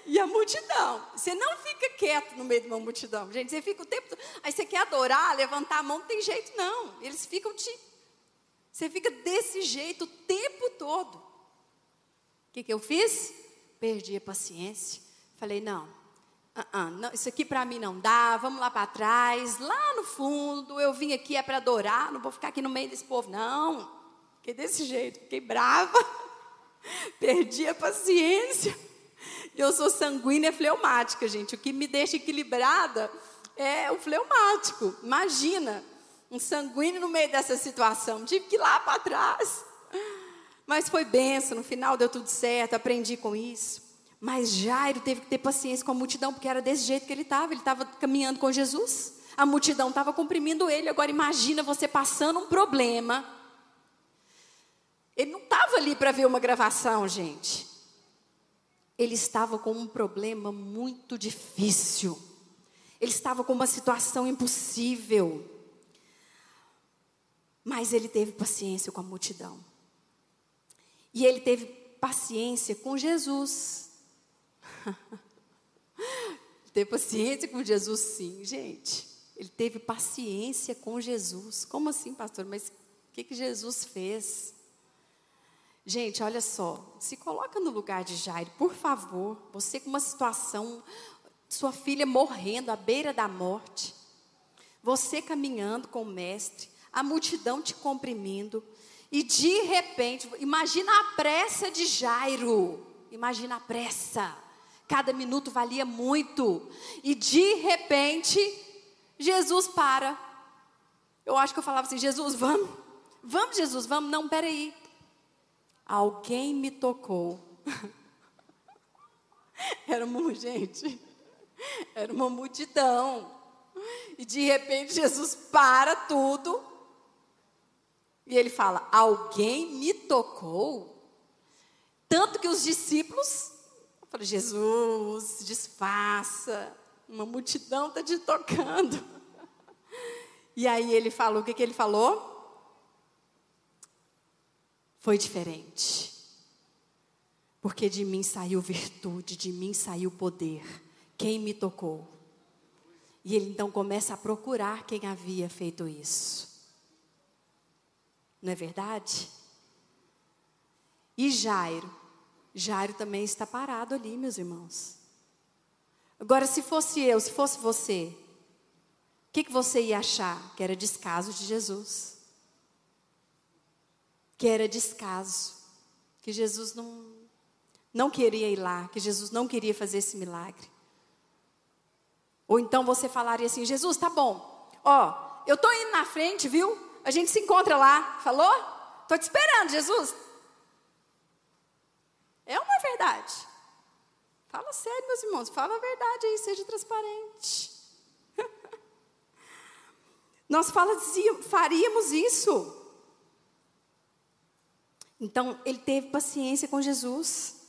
E a multidão. Você não fica quieto no meio de uma multidão, gente. Você fica o tempo. Aí você quer adorar, levantar a mão, não tem jeito, não. Eles ficam te você fica desse jeito o tempo todo. O que, que eu fiz? Perdi a paciência. Falei, não, uh -uh, não isso aqui para mim não dá, vamos lá para trás, lá no fundo, eu vim aqui é para adorar, não vou ficar aqui no meio desse povo, não. Fiquei desse jeito, fiquei brava, perdi a paciência. Eu sou sanguínea fleumática, gente. O que me deixa equilibrada é o fleumático. Imagina, um sanguíneo no meio dessa situação. Tive que ir lá para trás. Mas foi benção, no final deu tudo certo, aprendi com isso. Mas Jairo teve que ter paciência com a multidão, porque era desse jeito que ele estava. Ele estava caminhando com Jesus, a multidão estava comprimindo ele. Agora imagina você passando um problema. Ele não estava ali para ver uma gravação, gente. Ele estava com um problema muito difícil. Ele estava com uma situação impossível. Mas ele teve paciência com a multidão. E ele teve paciência com Jesus. teve paciência com Jesus, sim, gente. Ele teve paciência com Jesus. Como assim, pastor? Mas o que, que Jesus fez? Gente, olha só. Se coloca no lugar de Jairo, por favor. Você com uma situação, sua filha morrendo à beira da morte. Você caminhando com o mestre a multidão te comprimindo, e de repente, imagina a pressa de Jairo, imagina a pressa, cada minuto valia muito, e de repente, Jesus para. Eu acho que eu falava assim: Jesus, vamos, vamos, Jesus, vamos, não, peraí. Alguém me tocou. Era uma gente, era uma multidão. E de repente Jesus para tudo e ele fala: Alguém me tocou? Tanto que os discípulos, falei, Jesus, disfarça, uma multidão está te tocando. E aí ele falou: O que, que ele falou? Foi diferente. Porque de mim saiu virtude, de mim saiu poder. Quem me tocou? E ele então começa a procurar quem havia feito isso. Não é verdade? E Jairo? Jairo também está parado ali, meus irmãos. Agora, se fosse eu, se fosse você, o que, que você ia achar? Que era descaso de Jesus. Que era descaso. Que Jesus não, não queria ir lá. Que Jesus não queria fazer esse milagre. Ou então você falaria assim: Jesus, tá bom. Ó, eu tô indo na frente, viu? A gente se encontra lá. Falou? Estou te esperando, Jesus. É uma verdade. Fala sério, meus irmãos. Fala a verdade aí, seja transparente. Nós faríamos isso. Então, ele teve paciência com Jesus.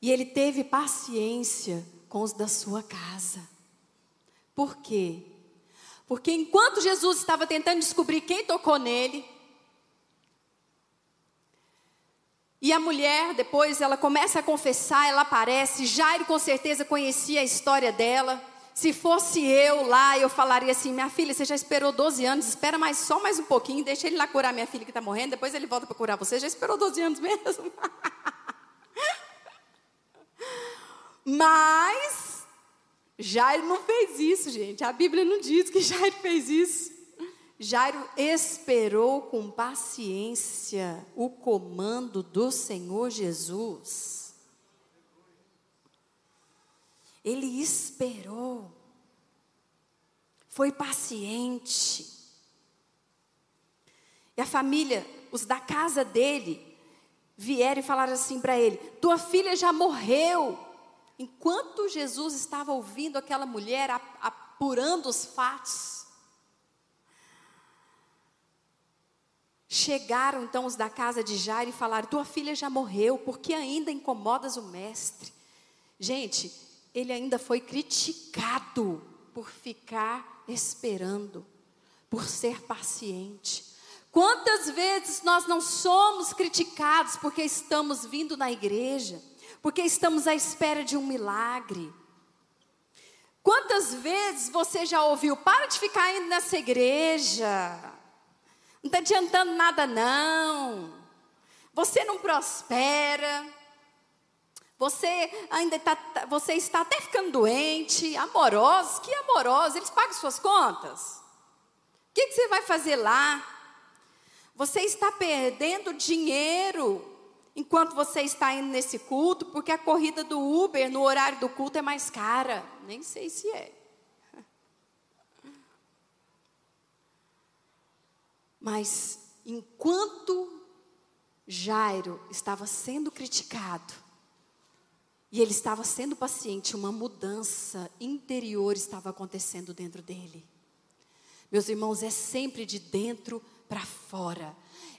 E ele teve paciência com os da sua casa. Por quê? Porque enquanto Jesus estava tentando descobrir quem tocou nele, e a mulher, depois, ela começa a confessar, ela aparece. Jairo, com certeza, conhecia a história dela. Se fosse eu lá, eu falaria assim: minha filha, você já esperou 12 anos, espera mais só mais um pouquinho, deixa ele lá curar minha filha que está morrendo, depois ele volta para curar você. Já esperou 12 anos mesmo? Mas Jairo não fez isso, gente. A Bíblia não diz que Jairo fez isso. Jairo esperou com paciência o comando do Senhor Jesus. Ele esperou, foi paciente. E a família, os da casa dele, vieram e falaram assim para ele: Tua filha já morreu. Enquanto Jesus estava ouvindo aquela mulher apurando os fatos, chegaram então os da casa de Jairo e falaram: Tua filha já morreu, por que ainda incomodas o mestre? Gente, ele ainda foi criticado por ficar esperando, por ser paciente. Quantas vezes nós não somos criticados porque estamos vindo na igreja? Porque estamos à espera de um milagre. Quantas vezes você já ouviu, para de ficar indo nessa igreja, não está adiantando nada não, você não prospera, você ainda tá, você está até ficando doente, amorosos, que amorosos, eles pagam suas contas? O que, que você vai fazer lá? Você está perdendo dinheiro enquanto você está indo nesse culto, porque a corrida do Uber no horário do culto é mais cara. Nem sei se é. Mas enquanto Jairo estava sendo criticado, e ele estava sendo paciente, uma mudança interior estava acontecendo dentro dele. Meus irmãos, é sempre de dentro para fora.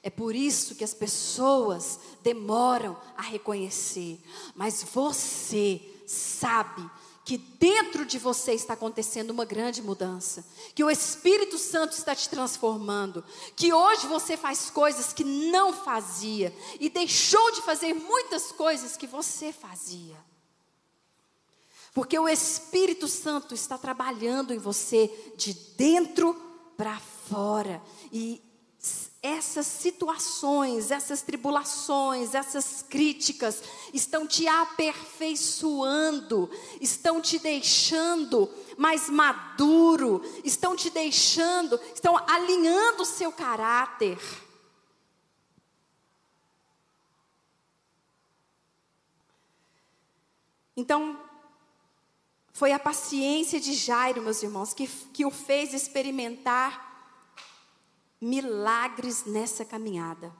É por isso que as pessoas demoram a reconhecer. Mas você sabe que dentro de você está acontecendo uma grande mudança, que o Espírito Santo está te transformando, que hoje você faz coisas que não fazia e deixou de fazer muitas coisas que você fazia. Porque o Espírito Santo está trabalhando em você de dentro para fora e essas situações, essas tribulações, essas críticas estão te aperfeiçoando, estão te deixando mais maduro, estão te deixando, estão alinhando o seu caráter. Então, foi a paciência de Jairo, meus irmãos, que, que o fez experimentar milagres nessa caminhada.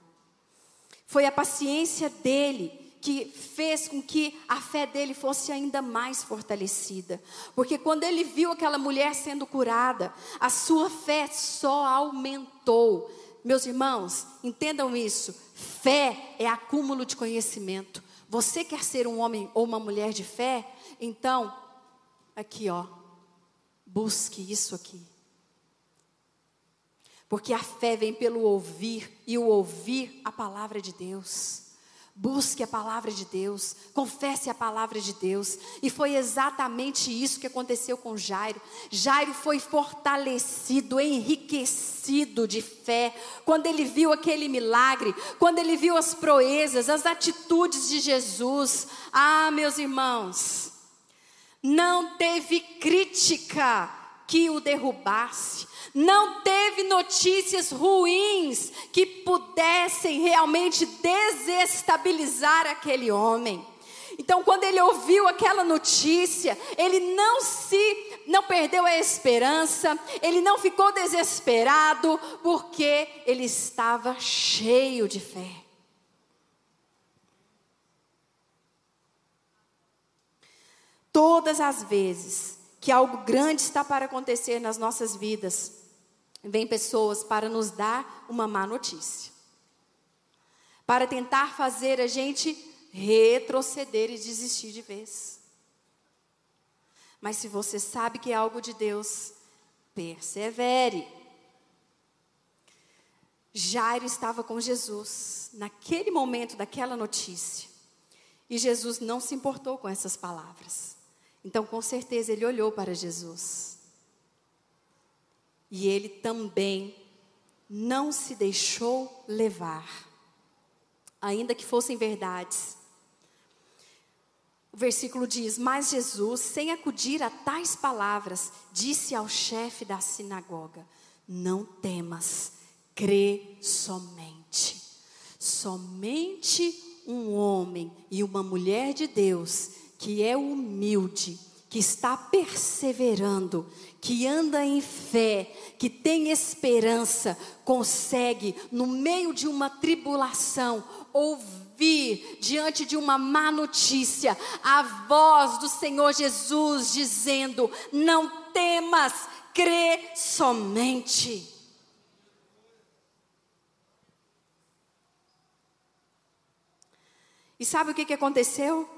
Foi a paciência dele que fez com que a fé dele fosse ainda mais fortalecida. Porque quando ele viu aquela mulher sendo curada, a sua fé só aumentou. Meus irmãos, entendam isso. Fé é acúmulo de conhecimento. Você quer ser um homem ou uma mulher de fé? Então, aqui ó, busque isso aqui. Porque a fé vem pelo ouvir e o ouvir a palavra de Deus. Busque a palavra de Deus, confesse a palavra de Deus. E foi exatamente isso que aconteceu com Jairo. Jairo foi fortalecido, enriquecido de fé, quando ele viu aquele milagre, quando ele viu as proezas, as atitudes de Jesus. Ah, meus irmãos, não teve crítica que o derrubasse, não teve notícias ruins que pudessem realmente desestabilizar aquele homem. Então, quando ele ouviu aquela notícia, ele não se não perdeu a esperança, ele não ficou desesperado, porque ele estava cheio de fé. Todas as vezes que algo grande está para acontecer nas nossas vidas, vem pessoas para nos dar uma má notícia. Para tentar fazer a gente retroceder e desistir de vez. Mas se você sabe que é algo de Deus, persevere. Jairo estava com Jesus naquele momento daquela notícia. E Jesus não se importou com essas palavras. Então, com certeza, ele olhou para Jesus. E ele também não se deixou levar, ainda que fossem verdades. O versículo diz: Mas Jesus, sem acudir a tais palavras, disse ao chefe da sinagoga: Não temas, crê somente. Somente um homem e uma mulher de Deus que é humilde, que está perseverando, que anda em fé, que tem esperança, consegue, no meio de uma tribulação, ouvir diante de uma má notícia a voz do Senhor Jesus dizendo: Não temas, crê somente. E sabe o que, que aconteceu?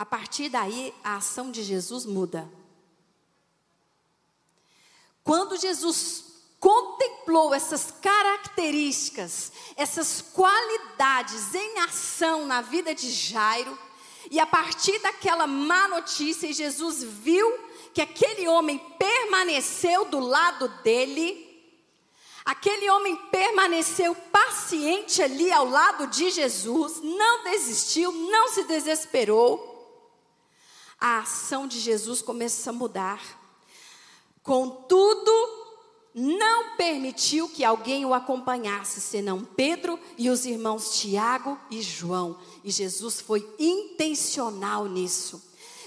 A partir daí, a ação de Jesus muda. Quando Jesus contemplou essas características, essas qualidades em ação na vida de Jairo, e a partir daquela má notícia, Jesus viu que aquele homem permaneceu do lado dele, Aquele homem permaneceu paciente ali ao lado de Jesus, não desistiu, não se desesperou. A ação de Jesus começa a mudar. Contudo, não permitiu que alguém o acompanhasse, senão Pedro e os irmãos Tiago e João. E Jesus foi intencional nisso.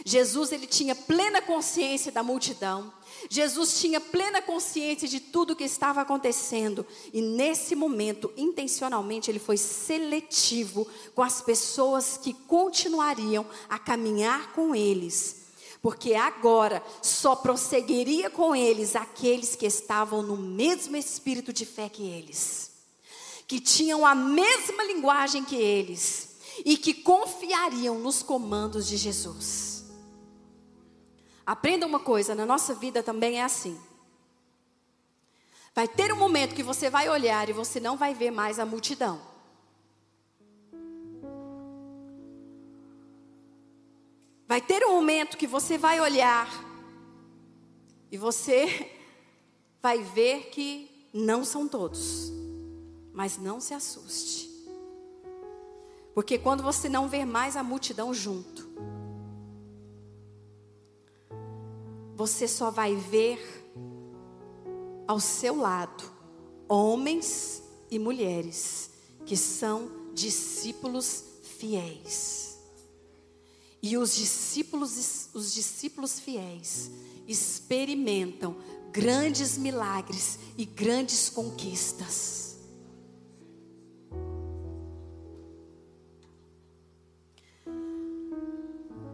Jesus ele tinha plena consciência da multidão. Jesus tinha plena consciência de tudo o que estava acontecendo e nesse momento, intencionalmente, ele foi seletivo com as pessoas que continuariam a caminhar com eles. Porque agora só prosseguiria com eles aqueles que estavam no mesmo espírito de fé que eles, que tinham a mesma linguagem que eles e que confiariam nos comandos de Jesus. Aprenda uma coisa, na nossa vida também é assim. Vai ter um momento que você vai olhar e você não vai ver mais a multidão. Vai ter um momento que você vai olhar e você vai ver que não são todos. Mas não se assuste. Porque quando você não ver mais a multidão junto, você só vai ver ao seu lado homens e mulheres que são discípulos fiéis. E os discípulos, os discípulos fiéis experimentam grandes milagres e grandes conquistas.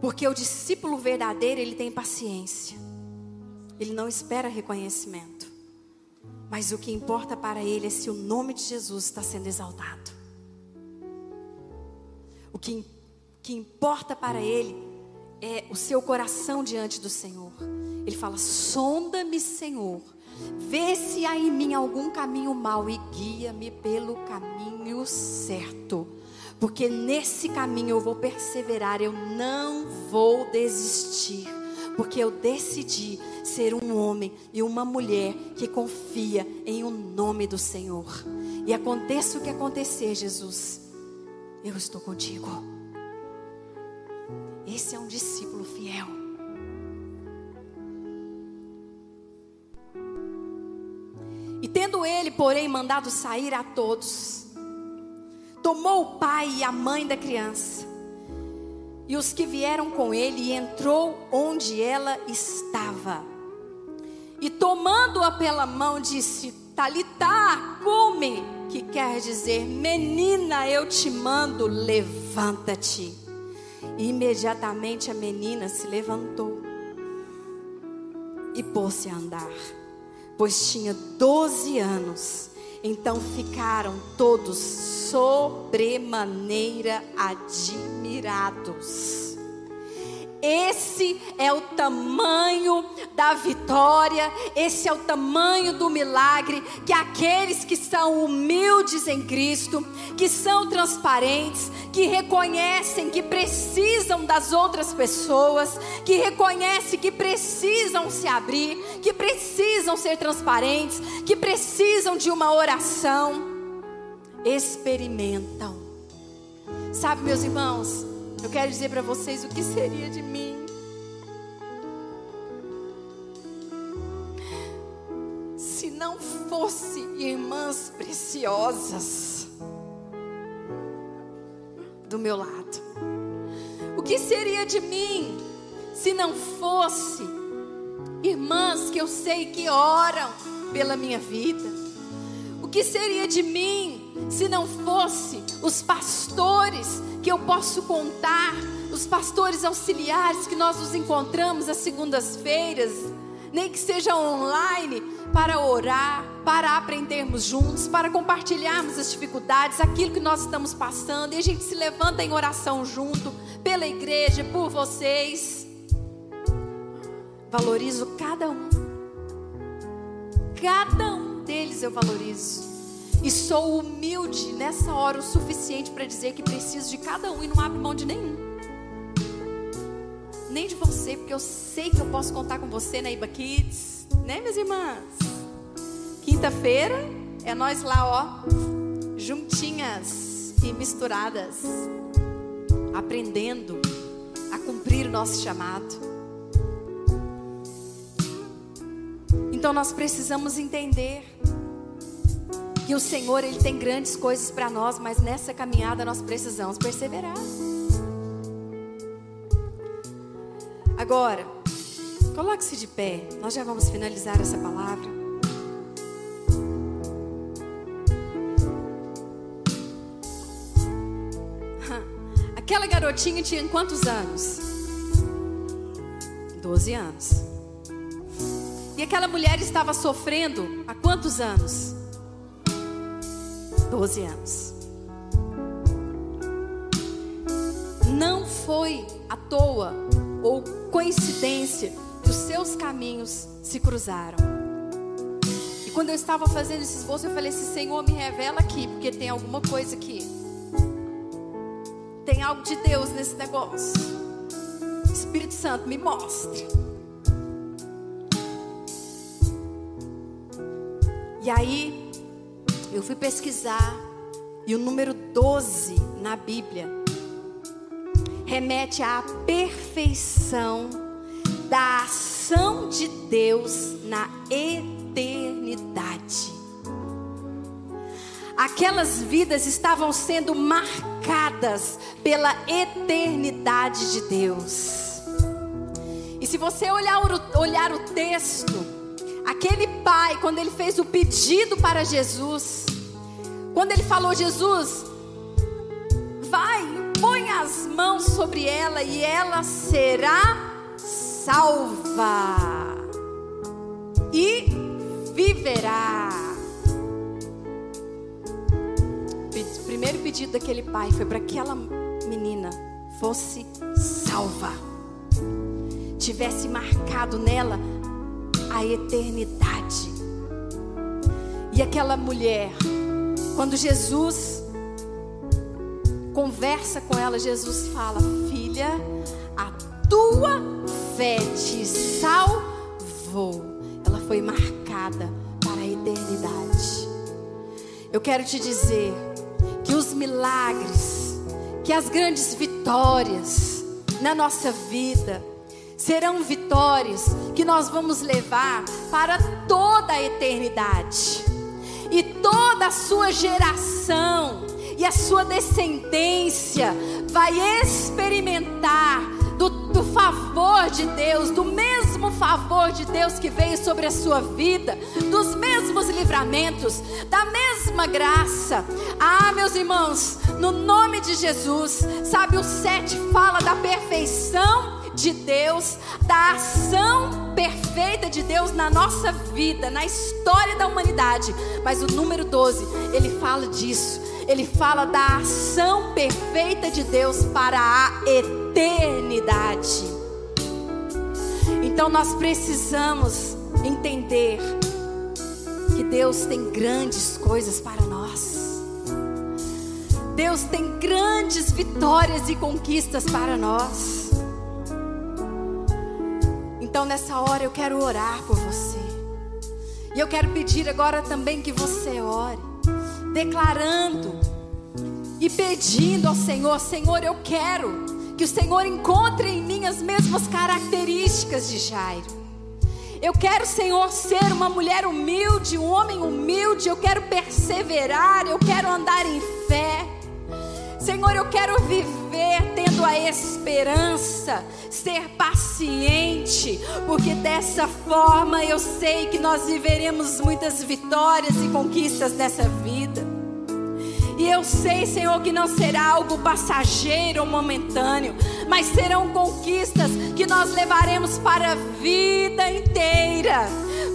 Porque o discípulo verdadeiro, ele tem paciência. Ele não espera reconhecimento. Mas o que importa para ele é se o nome de Jesus está sendo exaltado. O que, que importa para ele é o seu coração diante do Senhor. Ele fala: sonda-me, Senhor. Vê se há em mim algum caminho mau e guia-me pelo caminho certo. Porque nesse caminho eu vou perseverar, eu não vou desistir porque eu decidi ser um homem e uma mulher que confia em o um nome do Senhor. E aconteça o que acontecer, Jesus, eu estou contigo. Esse é um discípulo fiel. E tendo ele, porém, mandado sair a todos, tomou o pai e a mãe da criança e os que vieram com ele, e entrou onde ela estava. E tomando-a pela mão, disse: Talitá, come, que quer dizer, menina, eu te mando, levanta-te. Imediatamente a menina se levantou e pôs-se a andar, pois tinha doze anos. Então ficaram todos sobremaneira admirados. Esse é o tamanho da vitória, esse é o tamanho do milagre que aqueles que são humildes em Cristo, que são transparentes, que reconhecem que precisam das outras pessoas, que reconhecem que precisam se abrir, que precisam ser transparentes, que precisam de uma oração, experimentam. Sabe, meus irmãos, eu quero dizer para vocês o que seria de mim. Se não fosse irmãs preciosas do meu lado. O que seria de mim se não fosse irmãs que eu sei que oram pela minha vida? O que seria de mim se não fosse os pastores que eu posso contar, os pastores auxiliares que nós nos encontramos às segundas-feiras, nem que seja online, para orar, para aprendermos juntos, para compartilharmos as dificuldades, aquilo que nós estamos passando, e a gente se levanta em oração junto, pela igreja, por vocês. Valorizo cada um, cada um deles eu valorizo. E sou humilde nessa hora o suficiente para dizer que preciso de cada um e não abro mão de nenhum. Nem de você, porque eu sei que eu posso contar com você na Iba Kids, né, minhas irmãs? Quinta-feira é nós lá, ó, juntinhas e misturadas, aprendendo a cumprir o nosso chamado. Então nós precisamos entender que o Senhor ele tem grandes coisas para nós, mas nessa caminhada nós precisamos perseverar. Agora, coloque-se de pé. Nós já vamos finalizar essa palavra. Aquela garotinha tinha quantos anos? Doze anos. E aquela mulher estava sofrendo há quantos anos? 12 anos. Não foi à toa ou coincidência que os seus caminhos se cruzaram. E quando eu estava fazendo esse esboço, eu falei assim: Senhor, me revela aqui, porque tem alguma coisa aqui. Tem algo de Deus nesse negócio. Espírito Santo, me mostre. E aí, eu fui pesquisar e o número 12 na Bíblia remete à perfeição da ação de Deus na eternidade. Aquelas vidas estavam sendo marcadas pela eternidade de Deus. E se você olhar o, olhar o texto, Aquele pai, quando ele fez o pedido para Jesus, quando ele falou: Jesus, vai, põe as mãos sobre ela e ela será salva e viverá. O primeiro pedido daquele pai foi para aquela menina fosse salva, tivesse marcado nela a eternidade. E aquela mulher, quando Jesus conversa com ela, Jesus fala: Filha, a tua fé te salvou. Ela foi marcada para a eternidade. Eu quero te dizer que os milagres, que as grandes vitórias na nossa vida, serão vitórias que nós vamos levar para toda a eternidade. E toda a sua geração e a sua descendência vai experimentar do, do, favor de Deus, do mesmo favor de Deus que veio sobre a sua vida, dos mesmos livramentos, da mesma graça. Ah, meus irmãos, no nome de Jesus, sabe, o sete fala da perfeição de Deus, da ação perfeita de Deus na nossa vida, na história da humanidade. Mas o número 12, ele fala disso. Ele fala da ação perfeita de Deus para a eternidade. Então nós precisamos entender que Deus tem grandes coisas para nós. Deus tem grandes vitórias e conquistas para nós. Então nessa hora eu quero orar por você. E eu quero pedir agora também que você ore, declarando e pedindo ao Senhor: Senhor, eu quero que o Senhor encontre em mim as mesmas características de Jairo. Eu quero, Senhor, ser uma mulher humilde, um homem humilde. Eu quero perseverar, eu quero andar em fé. Senhor, eu quero viver tendo a esperança, ser paciente, porque dessa forma eu sei que nós viveremos muitas vitórias e conquistas nessa vida. E eu sei, Senhor, que não será algo passageiro ou momentâneo, mas serão conquistas que nós levaremos para a vida inteira.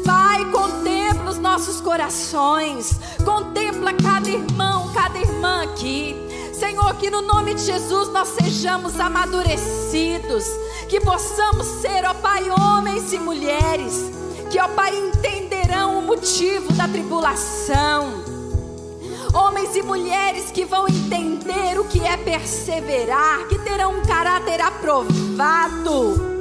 Pai, contempla os nossos corações, contempla cada irmão, cada irmã aqui. Senhor, que no nome de Jesus nós sejamos amadurecidos, que possamos ser, ó Pai, homens e mulheres, que, ó Pai, entenderão o motivo da tribulação. Homens e mulheres que vão entender o que é perseverar, que terão um caráter aprovado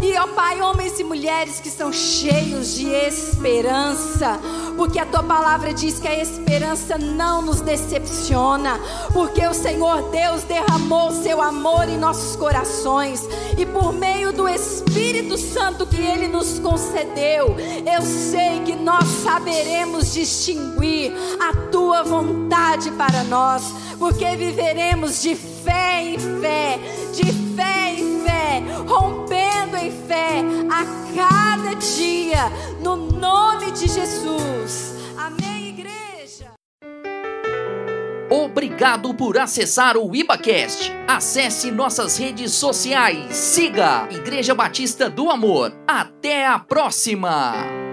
e, ó Pai, homens e mulheres que são cheios de esperança, porque a tua palavra diz que a esperança não nos decepciona, porque o Senhor Deus derramou seu amor em nossos corações e por meio do Espírito Santo que ele nos concedeu, eu sei que nós saberemos distinguir a tua vontade para nós, porque viveremos de fé em fé, de em fé, rompendo em fé a cada dia, no nome de Jesus. Amém, igreja. Obrigado por acessar o IbaCast. Acesse nossas redes sociais. Siga Igreja Batista do Amor. Até a próxima!